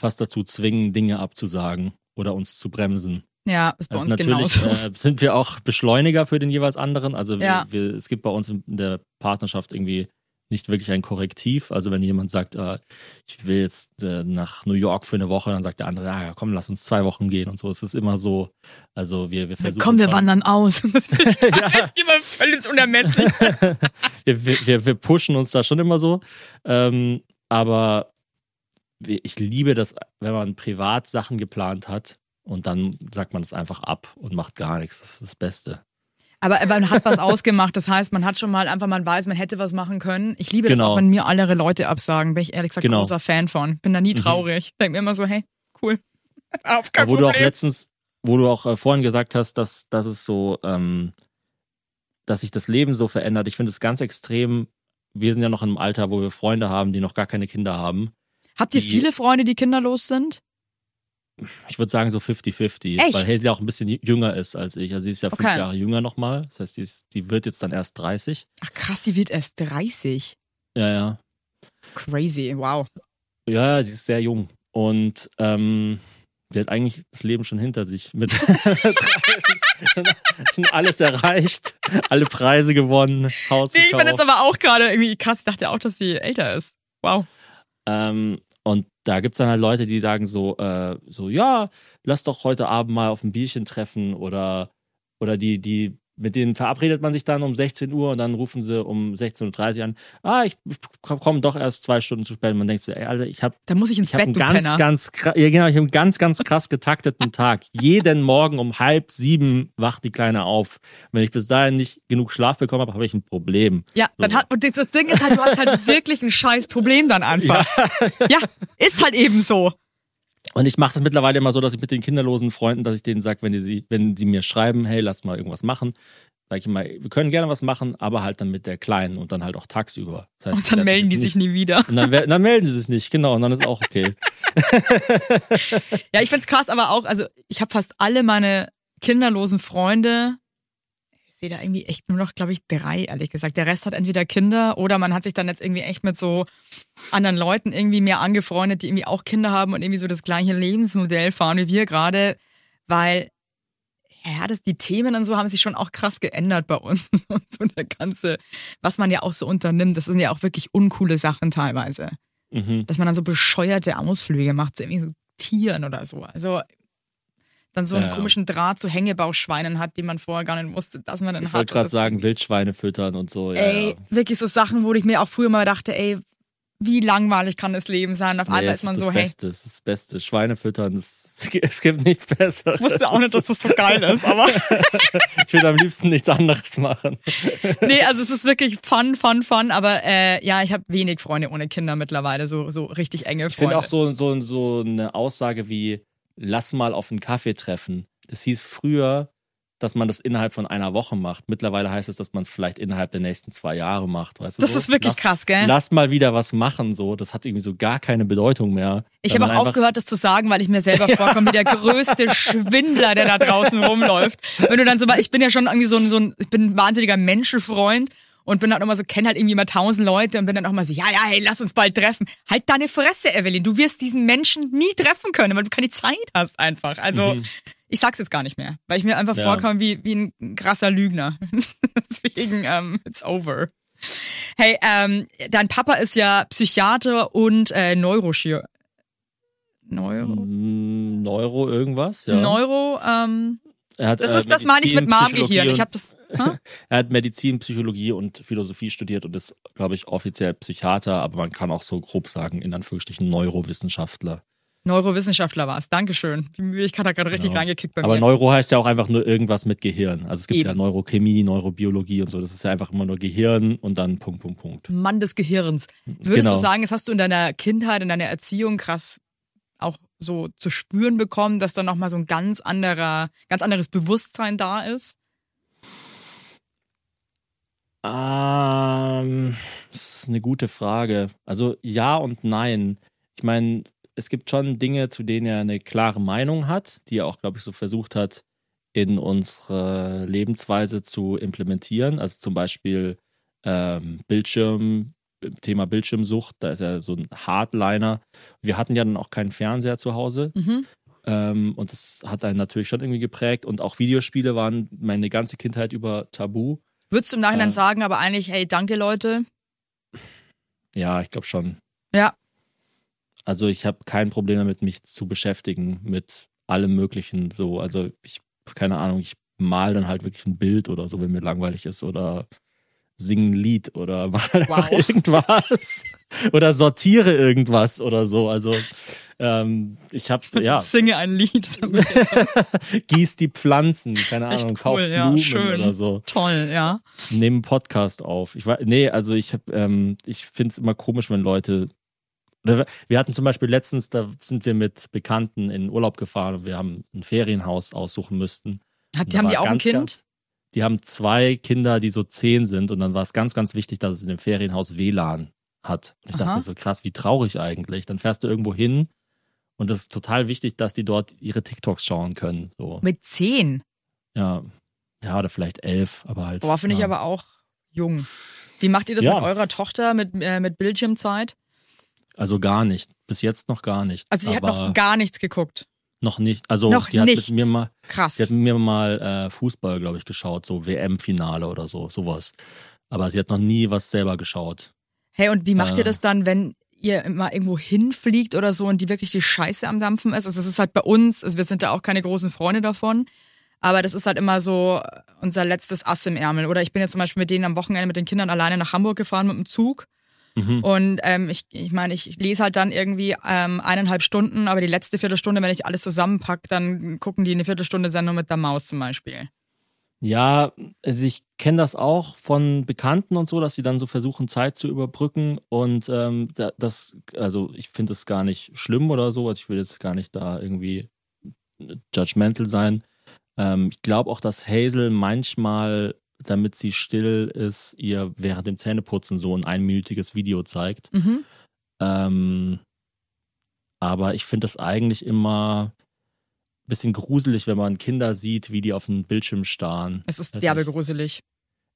fast dazu zwingen, Dinge abzusagen oder uns zu bremsen. Ja, ist bei Also uns natürlich genauso. äh, sind wir auch Beschleuniger für den jeweils anderen. Also wir, Ja. wir, es gibt bei uns in der Partnerschaft irgendwie nicht wirklich ein Korrektiv. Also wenn jemand sagt, äh, ich will jetzt äh, nach New York für eine Woche, dann sagt der andere, ah, ja, komm, lass uns zwei Wochen gehen und so. Es ist immer so. Also wir, wir versuchen. Komm, wir wandern aus. [LAUGHS] Das Ja. jetzt immer völlig unermesslich. [LAUGHS] wir, wir, wir, wir pushen uns da schon immer so. Ähm, aber ich liebe das, wenn man privat Sachen geplant hat und dann sagt man es einfach ab und macht gar nichts. Das ist das Beste. Aber man hat was ausgemacht. Das heißt, man hat schon mal einfach, man weiß, man hätte was machen können. Ich liebe das Genau. auch, wenn mir alle Leute absagen. Bin ich ehrlich gesagt Genau. großer Fan von. Bin da nie Mhm. traurig. Denk mir immer so, hey, cool. [LAUGHS] Auf kein Aber wo du auch letztens, wo du auch äh, vorhin gesagt hast, dass, dass es so, ähm, dass sich das Leben so verändert. Ich finde es ganz extrem. Wir sind ja noch in einem Alter, wo wir Freunde haben, die noch gar keine Kinder haben. Habt ihr die- viele Freunde, die kinderlos sind? Ich würde sagen so 50-50, Echt? weil Hazel auch ein bisschen jünger ist als ich. Also sie ist ja fünf Okay. Jahre jünger nochmal. Das heißt, die, ist, die wird jetzt dann erst 30. Ach krass, die wird erst 30. Ja, ja. Crazy, wow. Ja, sie ist sehr jung. Und ähm, sie hat eigentlich das Leben schon hinter sich. Mit [LAUGHS] 30 schon, alles erreicht, alle Preise gewonnen, Haus Nee, ich bin jetzt aber auch gerade irgendwie krass. Ich dachte auch, dass sie älter ist. Wow. Ähm, Und da gibt's dann halt Leute, die sagen so, äh, so, ja, lass doch heute Abend mal auf ein Bierchen treffen oder, oder die, die mit denen verabredet man sich dann um 16 Uhr und dann rufen sie um 16.30 Uhr an. Ah, ich, komme doch erst zwei Stunden zu spät. Und man denkt so, ey, Alter, ich habe Da muss ich ins ich Bett, einen ganz, Penner. ganz, ja, genau, ich hab einen ganz, ganz krass getakteten Tag. [LAUGHS] Jeden Morgen um halb sieben wacht die Kleine auf. Wenn ich bis dahin nicht genug Schlaf bekommen habe, habe ich ein Problem. Ja, dann hat, und das Ding ist halt, du hast halt [LAUGHS] wirklich ein scheiß Problem dann einfach. Ja, ist halt eben so. Und ich mache das mittlerweile immer so, dass ich mit den kinderlosen Freunden, dass ich denen sage, wenn die, sie, wenn die mir schreiben, hey, lass mal irgendwas machen, sage ich immer, wir können gerne was machen, aber halt dann mit der Kleinen und dann halt auch tagsüber. Das heißt, Und dann melden die sich nicht, nie wieder. Und dann, dann melden sie sich nicht, genau, und dann ist auch okay. [LAUGHS] Ja, ich find's krass, aber auch, also ich habe fast alle meine kinderlosen Freunde, sehe da irgendwie echt nur noch, glaube ich, drei, ehrlich gesagt. Der Rest hat entweder Kinder oder man hat sich dann jetzt irgendwie echt mit so anderen Leuten irgendwie mehr angefreundet, die irgendwie auch Kinder haben und irgendwie so das gleiche Lebensmodell fahren wie wir gerade, weil ja, das, die Themen und so haben sich schon auch krass geändert bei uns. [LAUGHS] Und so der ganze, was man ja auch so unternimmt, das sind ja auch wirklich uncoole Sachen teilweise. Mhm. Dass man dann so bescheuerte Ausflüge macht, so irgendwie so Tieren oder so. Also dann so einen Ja. komischen Draht zu Hängebauchschweinen hat, die man vorher gar nicht wusste, dass man dann Ich hat. wollte gerade Das- sagen, Wildschweine füttern und so. Ja, ey, wirklich so Sachen, wo ich mir auch früher mal dachte, ey, wie langweilig kann das Leben sein? Auf Nee, einmal ist man ist so, das hey, Beste, es ist das Beste. Schweine füttern, es, [LAUGHS] es gibt nichts Besseres. ich wusste auch nicht, dass das so geil ist, aber [LAUGHS] Ich will am liebsten nichts anderes machen. nee, also es ist wirklich fun, fun, fun, aber äh, ja, ich habe wenig Freunde ohne Kinder mittlerweile, so, so richtig enge Ich Freunde. finde auch so, so, so eine Aussage wie, lass mal auf einen Kaffee treffen. Das hieß früher, dass man das innerhalb von einer Woche macht. Mittlerweile heißt es, dass man es vielleicht innerhalb der nächsten zwei Jahre macht. Weißt du Das so? ist wirklich lass, krass, gell? Lass mal wieder was machen, so. Das hat irgendwie so gar keine Bedeutung mehr. Ich habe auch aufgehört, das zu sagen, weil ich mir selber [LAUGHS] vorkomme wie der größte Schwindler, der da draußen rumläuft. Wenn du dann so, ich bin ja schon irgendwie so ein, so ein ich bin ein wahnsinniger Menschenfreund und bin dann immer so, kenne halt irgendwie immer tausend Leute und bin dann auch mal so, ja, ja, hey, lass uns bald treffen. Halt deine Fresse, Evelyn. Du wirst diesen Menschen nie treffen können, weil du keine Zeit hast einfach. Also, ich sag's jetzt gar nicht mehr, weil ich mir einfach Ja. vorkomme wie, wie ein krasser Lügner. [LAUGHS] Deswegen, ähm, it's over. Hey, ähm, dein Papa ist ja Psychiater und äh, Neurochir Neuro. Neuro irgendwas, ja. Neuro, ähm, er hat, das, äh, ist, das meine ich mit Medizin, Marmgehirn. Psychologie Ich habe und- das. Hä? [LAUGHS] Er hat Medizin, Psychologie und Philosophie studiert und ist, glaube ich, offiziell Psychiater, aber man kann auch so grob sagen, in Anführungsstrichen Neurowissenschaftler. Neurowissenschaftler war es. Dankeschön. Die Müdigkeit hat gerade richtig Genau. reingekickt bei Aber mir. Neuro heißt ja auch einfach nur irgendwas mit Gehirn. Also es gibt Eben. ja Neurochemie, Neurobiologie und so. Das ist ja einfach immer nur Gehirn und dann Punkt, Punkt, Punkt. Mann des Gehirns. Würdest Genau. du sagen, das hast du in deiner Kindheit, in deiner Erziehung krass auch so zu spüren bekommen, dass da nochmal so ein ganz anderer, ganz anderes Bewusstsein da ist? Ähm, das ist eine gute Frage. Also ja und nein. Ich meine, es gibt schon Dinge, zu denen er eine klare Meinung hat, die er auch, glaube ich, so versucht hat, in unsere Lebensweise zu implementieren. Also zum Beispiel ähm, Bildschirm, Thema Bildschirmsucht, da ist er so ein Hardliner. Wir hatten ja dann auch keinen Fernseher zu Hause. Mhm. Ähm, und das hat einen natürlich schon irgendwie geprägt. Und auch Videospiele waren meine ganze Kindheit über tabu. Würdest du im Nachhinein Äh. sagen, aber eigentlich, hey, danke Leute. Ja, ich glaube schon. Ja. Also ich habe kein Problem damit, mich zu beschäftigen mit allem Möglichen. So, also ich, keine Ahnung, ich mal dann halt wirklich ein Bild oder so, wenn mir langweilig ist oder singe ein Lied oder [LAUGHS] mache einfach Wow. irgendwas oder sortiere irgendwas oder so. Also ähm, ich habe [LAUGHS] ja Singe ein Lied. [LAUGHS] gieß die Pflanzen, keine Echt Ahnung, cool, kauf ja, Blumen schön. oder so. Toll, ja. Nehmen einen Podcast auf. Ich war, nee, also ich habe, ähm, ich finde es immer komisch, wenn Leute. Wir- hatten zum Beispiel letztens, da sind wir mit Bekannten in Urlaub gefahren und wir haben ein Ferienhaus aussuchen müssten. Hat, haben die auch ein Kind? Ganz, die haben zwei Kinder, die so zehn sind und dann war es ganz, ganz wichtig, dass es in dem Ferienhaus WLAN hat. Und ich Aha. dachte so, krass, wie traurig eigentlich. Dann fährst du irgendwo hin und es ist total wichtig, dass die dort ihre TikToks schauen können. So, Mit zehn. ja. Ja, oder vielleicht elf, aber halt. Boah, finde ich ja. aber auch jung. Wie macht ihr das Ja. mit eurer Tochter, mit, äh, mit Bildschirmzeit? Also gar nicht. Bis jetzt noch gar nicht. Also sie hat noch gar nichts geguckt. Noch nicht. Also Noch die hat nichts. mit mir mal, Krass. die hat mit mir mal äh, Fußball, glaube ich, geschaut, so WM-Finale oder so, sowas. Aber sie hat noch nie was selber geschaut. Hey, und wie macht ihr Äh. das dann, wenn ihr immer irgendwo hinfliegt oder so und die wirklich die Scheiße am Dampfen ist. Also es ist halt bei uns, also wir sind da auch keine großen Freunde davon. Aber das ist halt immer so unser letztes Ass im Ärmel. Oder ich bin jetzt zum Beispiel mit denen am Wochenende mit den Kindern alleine nach Hamburg gefahren mit dem Zug. Mhm. Und ähm, ich, ich meine, ich lese halt dann irgendwie ähm, eineinhalb Stunden, aber die letzte Viertelstunde, wenn ich alles zusammenpacke, dann gucken die eine Viertelstunde Sendung mit der Maus zum Beispiel. Ja, also ich kenne das auch von Bekannten und so, dass sie dann so versuchen, Zeit zu überbrücken. Und ähm, da- das, also ich finde es gar nicht schlimm oder so. Also ich will jetzt gar nicht da irgendwie judgmental sein. Ähm, ich glaube auch, dass Hazel manchmal, damit sie still ist, ihr während dem Zähneputzen so ein einminütiges Video zeigt. Mhm. Ähm, aber ich finde das eigentlich immer ein bisschen gruselig, wenn man Kinder sieht, wie die auf den Bildschirm starren. Es ist derbe gruselig.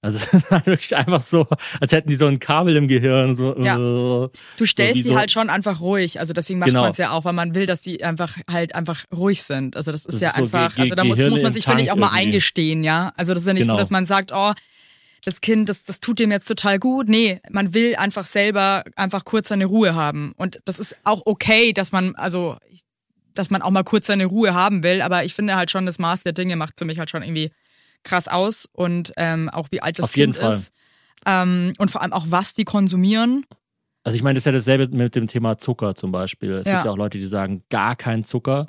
Also [LAUGHS] es ist halt wirklich einfach so, als hätten die so ein Kabel im Gehirn. So, Ja. äh. Du stellst wie die so- halt schon einfach ruhig. Also deswegen macht Genau. man es ja auch, weil man will, dass die einfach halt einfach ruhig sind. Also das ist Das ja ist so einfach, also da muss, muss man sich, finde ich, auch mal irgendwie. eingestehen, ja. Also das ist ja nicht so, Genau. dass man sagt, oh, das Kind, das, das tut dem jetzt total gut. Nee, man will einfach selber einfach kurz seine Ruhe haben. Und das ist auch okay, dass man, also, dass man auch mal kurz seine Ruhe haben will. Aber ich finde halt schon, das Maß der Dinge macht für mich halt schon irgendwie krass aus. Und ähm, auch wie alt das Auf jeden Kind Fall. ist. Ähm, und vor allem auch, was die konsumieren. Also ich meine, das ist ja dasselbe mit dem Thema Zucker zum Beispiel. Es Ja. gibt ja auch Leute, die sagen, gar kein Zucker.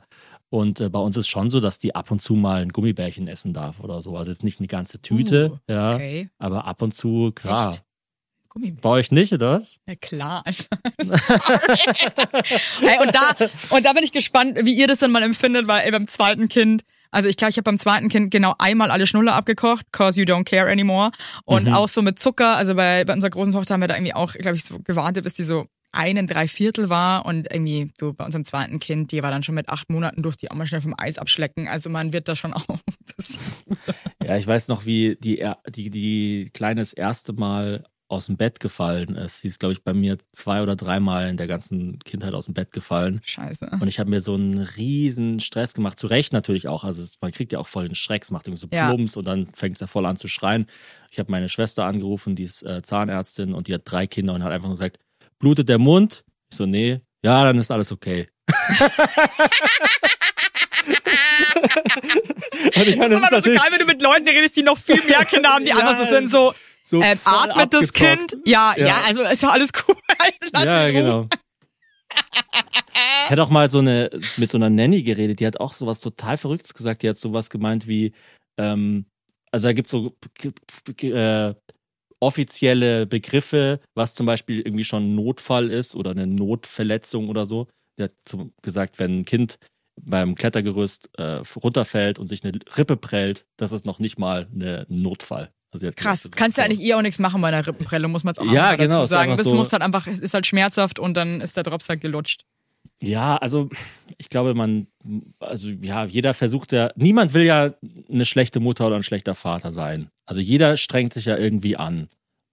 Und äh, bei uns ist schon so, dass die ab und zu mal ein Gummibärchen essen darf oder so. Also jetzt nicht eine ganze Tüte, Uh, ja. Okay. Aber ab und zu, klar. Echt? Gummibärchen. Bei euch nicht, oder was? Na klar, Alter. [LAUGHS] hey, und da, und da bin ich gespannt, wie ihr das dann mal empfindet, weil ey, beim zweiten Kind, also ich glaube, ich habe beim zweiten Kind genau einmal alle Schnuller abgekocht, cause you don't care anymore. Und Mhm. auch so mit Zucker, also bei, bei unserer großen Tochter haben wir da irgendwie auch, glaube ich, so gewartet, bis die so einen Dreiviertel war und irgendwie so bei unserem zweiten Kind, die war dann schon mit acht Monaten durch die auch mal schnell vom Eis abschlecken. Also man wird da schon [LAUGHS] auch ein bisschen. Ja, ich weiß noch, wie die, die, die Kleine das erste Mal aus dem Bett gefallen ist. Sie ist, glaube ich, bei mir zwei oder dreimal in der ganzen Kindheit aus dem Bett gefallen. Scheiße. Und ich habe mir so einen riesen Stress gemacht. Zu Recht natürlich auch. Also man kriegt ja auch voll den Schreck. Es macht irgendwie so Ja. Plumps und dann fängt es ja voll an zu schreien. Ich habe meine Schwester angerufen, die ist äh, Zahnärztin und die hat drei Kinder und hat einfach nur gesagt, blutet der Mund? Ich so, nee. Ja, dann ist alles okay. [LAUGHS] und ich meine, das ist Das ist immer so geil, wenn du mit Leuten redest, die noch viel mehr Kinder haben, die [LAUGHS] Ja, so sind, so, so ähm, atmet das. Kind? Ja, ja, Ja. also ist ja alles cool. [LAUGHS] Lass Ja, genau. Ich hatte auch mal so eine mit so einer Nanny geredet, die hat auch sowas total Verrücktes gesagt. Die hat sowas gemeint wie, ähm, also da gibt es so äh, offizielle Begriffe, was zum Beispiel irgendwie schon ein Notfall ist oder eine Notverletzung oder so. Die hat zum, gesagt, wenn ein Kind beim Klettergerüst äh, runterfällt und sich eine Rippe prellt, das ist noch nicht mal eine, ein Notfall. Also Krass, kannst so- eigentlich eh auch nichts machen bei einer Rippenprelle, muss man jetzt auch Ja, mal genau, dazu sagen. Das so- muss halt einfach, es ist halt schmerzhaft und dann ist der Drops halt gelutscht. Ja, also ich glaube, man, also ja, jeder versucht ja, niemand will ja eine schlechte Mutter oder ein schlechter Vater sein. Also jeder strengt sich ja irgendwie an.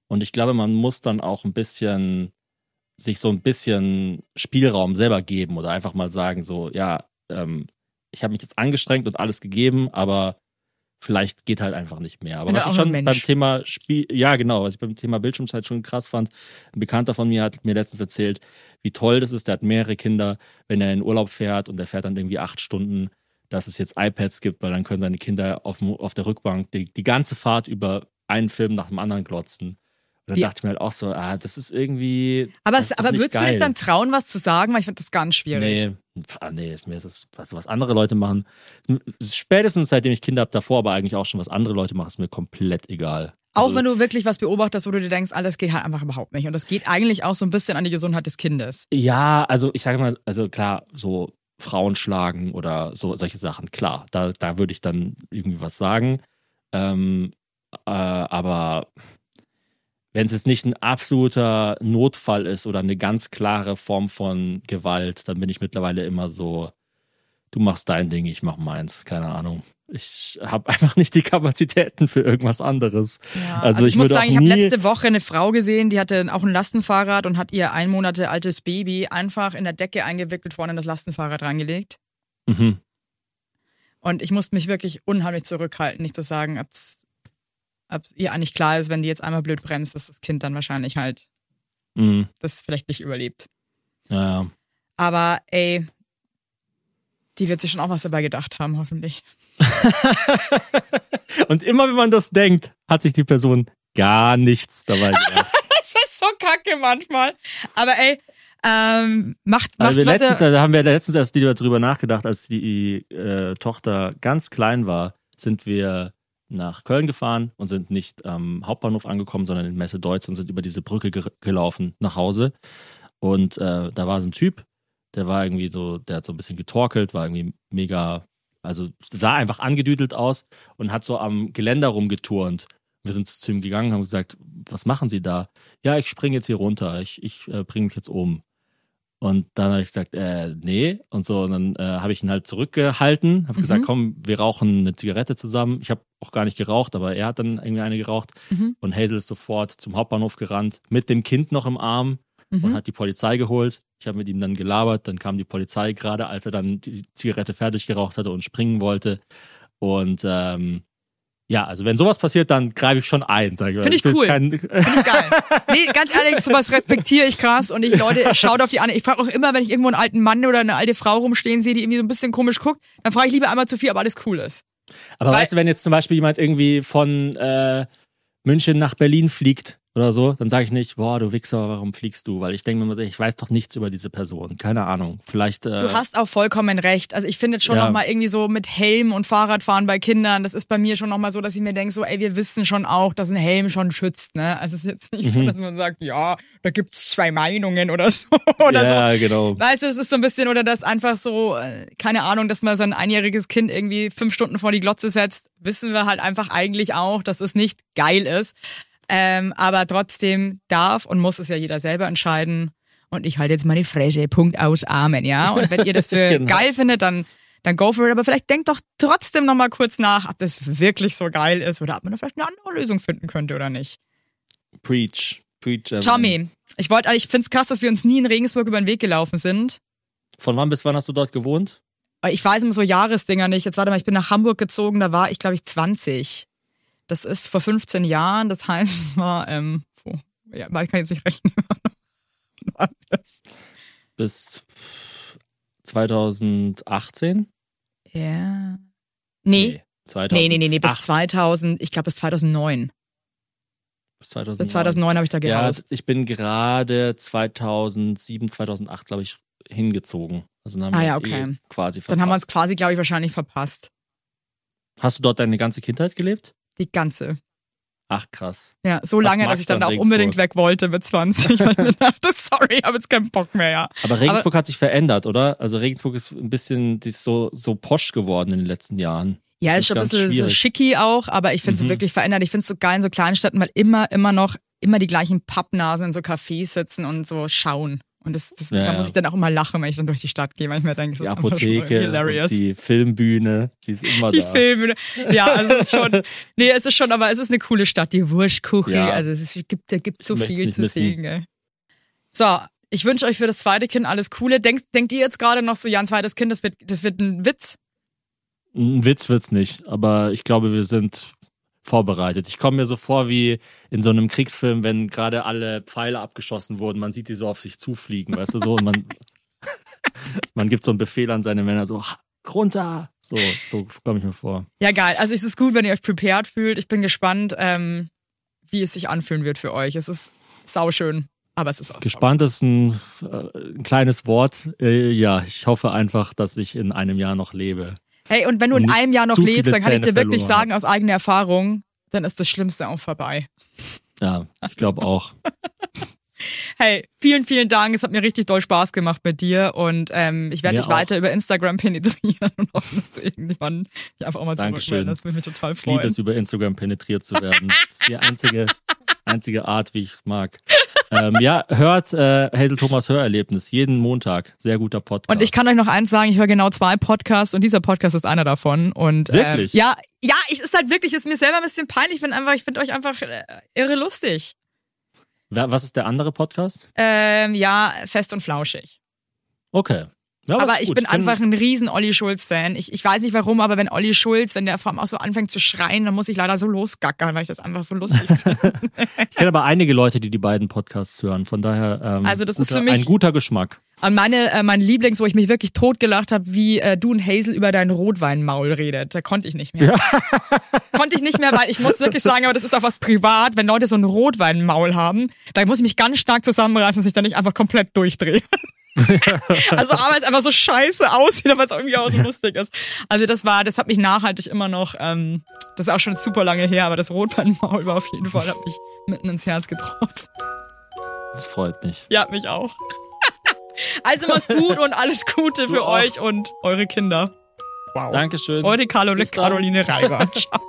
Und ich glaube, man muss dann auch ein bisschen, sich so ein bisschen Spielraum selber geben oder einfach mal sagen, so, ja, ähm, ich habe mich jetzt angestrengt und alles gegeben, aber vielleicht geht halt einfach nicht mehr. Aber was ich schon beim. Thema Spiel, ja genau, was ich beim Thema Bildschirmzeit schon krass fand, ein Bekannter von mir hat mir letztens erzählt, wie toll das ist, der hat mehrere Kinder, wenn er in Urlaub fährt und der fährt dann irgendwie acht Stunden, dass es jetzt iPads gibt, weil dann können seine Kinder auf, auf der Rückbank die, die ganze Fahrt über einen Film nach dem anderen glotzen. Wie- dachte ich mir halt auch so, ah, das ist irgendwie. Aber, das es, aber würdest du dich geil. dann trauen, was zu sagen? Weil ich finde das ganz schwierig. Nee, ah, nee, mir ist es, weißt du, was andere Leute machen. Spätestens seitdem ich Kinder habe, davor aber eigentlich auch schon, was andere Leute machen, ist mir komplett egal. Auch Also, wenn du wirklich was beobachtest, wo du dir denkst, alles geht halt einfach überhaupt nicht. Und das geht eigentlich auch so ein bisschen an die Gesundheit des Kindes. Ja, also ich sage mal, also klar, so Frauen schlagen oder so solche Sachen, klar, da, da würde ich dann irgendwie was sagen. Ähm, äh, aber wenn es jetzt nicht ein absoluter Notfall ist oder eine ganz klare Form von Gewalt, dann bin ich mittlerweile immer so, du machst dein Ding, ich mach meins, keine Ahnung. Ich habe [LAUGHS] einfach nicht die Kapazitäten für irgendwas anderes. Ja, also, ich, muss würde sagen, ich habe letzte Woche eine Frau gesehen, die hatte auch ein Lastenfahrrad und hat ihr ein Monate altes Baby einfach in der Decke eingewickelt vorne in das Lastenfahrrad reingelegt. mhm. Und ich musste mich wirklich unheimlich zurückhalten, nicht zu sagen, ob ihr eigentlich klar ist, wenn die jetzt einmal blöd bremst, dass das Kind dann wahrscheinlich halt Mhm. das vielleicht nicht überlebt. Ja. Aber ey, die wird sich schon auch was dabei gedacht haben, hoffentlich. [LAUGHS] Und immer wenn man das denkt, hat sich die Person gar nichts dabei [LAUGHS] gedacht. Das ist so kacke manchmal. Aber ey, ähm, macht, macht Also was letztens, da haben wir letztens erst wieder drüber nachgedacht, als die äh, Tochter ganz klein war, sind wir nach Köln gefahren und sind nicht am Hauptbahnhof angekommen, sondern in Messe Deutz und sind über diese Brücke ge gelaufen nach Hause. Und äh, da war so ein Typ, der war irgendwie so, der hat so ein bisschen getorkelt, war irgendwie mega, also sah einfach angedüdelt aus und hat so am Geländer rumgeturnt. Wir sind zu ihm gegangen, haben gesagt, was machen Sie da? Ja, ich springe jetzt hier runter, ich, ich äh, bringe mich jetzt um. Und dann habe ich gesagt, äh, nee. Und so, und dann äh, habe ich ihn halt zurückgehalten, habe gesagt, komm, wir rauchen eine Zigarette zusammen. Ich habe auch gar nicht geraucht, aber er hat dann irgendwie eine geraucht. Mhm. Und Hazel ist sofort zum Hauptbahnhof gerannt, mit dem Kind noch im Arm Mhm. und hat die Polizei geholt. Ich habe mit ihm dann gelabert, dann kam die Polizei, gerade als er dann die Zigarette fertig geraucht hatte und springen wollte. Und ähm, ja, also wenn sowas passiert, dann greife ich schon ein. Sag ich ich cool. Kein, Geil. Nee, ganz ehrlich, sowas respektiere ich krass und ich, Leute, schaut auf die an. Ich frage auch immer, wenn ich irgendwo einen alten Mann oder eine alte Frau rumstehen sehe, die irgendwie so ein bisschen komisch guckt, dann frage ich lieber einmal zu viel, ob alles cool ist. Aber Weil- weißt du, wenn jetzt zum Beispiel jemand irgendwie von äh, München nach Berlin fliegt oder so, dann sage ich nicht, boah, du Wichser, warum fliegst du? Weil ich denke mir immer so, ich weiß doch nichts über diese Person. Keine Ahnung. Vielleicht. Äh, Du hast auch vollkommen recht. Also ich finde jetzt schon Ja. nochmal irgendwie so mit Helm und Fahrradfahren bei Kindern, das ist bei mir schon nochmal so, dass ich mir denke, so, ey, wir wissen schon auch, dass ein Helm schon schützt, ne? Also es ist jetzt nicht so, Mhm. dass man sagt, ja, da gibt's zwei Meinungen oder so. [LAUGHS] Oder so. ja, genau. Weißt du, es ist so ein bisschen, oder das einfach so, äh, keine Ahnung, dass man sein einjähriges Kind irgendwie fünf Stunden vor die Glotze setzt, wissen wir halt einfach eigentlich auch, dass es nicht geil ist. Ähm, aber trotzdem darf und muss es ja jeder selber entscheiden. Und ich halte jetzt meine Fresse, Punkt aus, Amen, ja. Und wenn ihr das [LAUGHS] für Genau. geil findet, dann, dann go for it. Aber vielleicht denkt doch trotzdem noch mal kurz nach, ob das wirklich so geil ist oder ob man da vielleicht eine andere Lösung finden könnte oder nicht. Preach. Preach. Evelyn. Tommy, ich wollte, ich finde es krass, dass wir uns nie in Regensburg über den Weg gelaufen sind. Von wann bis wann hast du dort gewohnt? Ich weiß immer so Jahresdinger nicht. Jetzt warte mal, ich bin nach Hamburg gezogen, da war ich, glaube ich, 20. Das ist vor 15 Jahren, das heißt, es war, ähm, oh, ja, ich kann jetzt nicht rechnen. [LAUGHS] Bis 2018? ja. Nee. 2008. Nee, nee, nee, nee, bis 2000, ich glaube bis 2009. Bis 2009. Bis 2009 habe ich da Ja, gehaust. ich bin gerade 2007, 2008, glaube ich, hingezogen. Also dann haben Ah wir ja, uns okay. eh quasi verpasst. Dann haben wir uns quasi, glaube ich, wahrscheinlich verpasst. Hast du dort deine ganze Kindheit gelebt? Die ganze. Ach krass. Ja, so Was lange, dass ich dann an auch Regensburg? unbedingt weg wollte mit 20. weil ich mir dachte, [LAUGHS] sorry, ich habe jetzt keinen Bock mehr, ja. Aber Regensburg hat sich verändert, oder? Also Regensburg ist ein bisschen, die ist so, so posch geworden in den letzten Jahren. Ja, Das ist schon ein bisschen so schwierig. schicki auch, aber ich finde es Mhm. wirklich verändert. Ich finde es so geil in so kleinen Städten, weil immer, immer noch, immer die gleichen Pappnasen in so Cafés sitzen und so schauen. Und das, das, Ja, da muss ich dann auch immer lachen, wenn ich dann durch die Stadt gehe, ich mir denke, das Die ist Apotheke, hilarious. die Filmbühne, die ist immer Die da. Filme. Ja, also es ist schon, [LAUGHS] nee, es ist schon, aber es ist eine coole Stadt, die Wurstkuchel. Ja. Also es ist, gibt, da gibt so Ich viel zu missen. sehen, ey. So, ich wünsche euch für das zweite Kind alles Coole. Denkt, denkt ihr jetzt gerade noch so, ja, ein zweites Kind, das wird, das wird ein Witz? Ein Witz wird's nicht, aber ich glaube, wir sind vorbereitet. Ich komme mir so vor wie in so einem Kriegsfilm, wenn gerade alle Pfeile abgeschossen wurden, man sieht die so auf sich zufliegen, weißt du so, und man, [LAUGHS] man gibt so einen Befehl an seine Männer, so runter. So, so komme ich mir vor. Ja, geil. Also es ist gut, wenn ihr euch prepared fühlt. Ich bin gespannt, ähm, wie es sich anfühlen wird für euch. Es ist sauschön, aber es ist auch Gespannt ist ein, äh, ein kleines Wort. Äh, ja, ich hoffe einfach, dass ich in einem Jahr noch lebe. Hey, und wenn du in einem Jahr noch lebst, dann kann ich dir Zähne wirklich sagen, aus eigener Erfahrung, dann ist das Schlimmste auch vorbei. Ja, ich glaube auch. [LAUGHS] Hey, vielen, vielen Dank. Es hat mir richtig doll Spaß gemacht mit dir und ähm, ich werde dich auch. weiter über Instagram [LAUGHS] penetrieren und hoffen, dass du irgendwann dich einfach auch mal zurückmelden. Das würde mich total Ich liebe freuen. es, über Instagram penetriert zu werden. Das ist die einzige, [LAUGHS] einzige Art, wie ich es mag. Ähm, ja, hört äh, Hazel Thomas Hörerlebnis jeden Montag. Sehr guter Podcast. Und ich kann euch noch eins sagen, ich höre genau zwei Podcasts und dieser Podcast ist einer davon. Und Wirklich? Ähm, ja, ja, ich ist halt wirklich, ist mir selber ein bisschen peinlich. Ich bin einfach, ich finde euch einfach äh, irre lustig. Was ist der andere Podcast? Ähm, ja, fest und flauschig. Okay. Ja, aber ist ich gut. bin Kann- einfach ein riesen Olli Schulz-Fan. Ich, ich weiß nicht warum, aber wenn Olli Schulz, wenn der vor allem auch so anfängt zu schreien, dann muss ich leider so losgackern, weil ich das einfach so lustig [LAUGHS] finde. Ich kenne aber einige Leute, die die beiden Podcasts hören. Von daher ähm, Also das ist guter, für mich- ein guter Geschmack. Und meine, äh, mein Lieblings, wo ich mich wirklich totgelacht habe, wie äh, du und Hazel über dein Rotweinmaul redet. Da konnte ich nicht mehr. [LAUGHS] Konnte ich nicht mehr, weil ich muss wirklich sagen, aber das ist auch was privat, wenn Leute so ein Rotweinmaul haben, da muss ich mich ganz stark zusammenreißen, dass ich da nicht einfach komplett durchdrehe. [LAUGHS] also aber es einfach so scheiße aussieht, aber es irgendwie auch so lustig ist. Also das war, das hat mich nachhaltig immer noch, ähm, das ist auch schon super lange her, aber das Rotweinmaul war auf jeden Fall, hat mich mitten ins Herz getroffen. Das freut mich. Ja, mich auch. Also mach's gut und alles Gute für euch und eure Kinder. Wow. Dankeschön. Eure dann. Caroline Reiber. Ciao.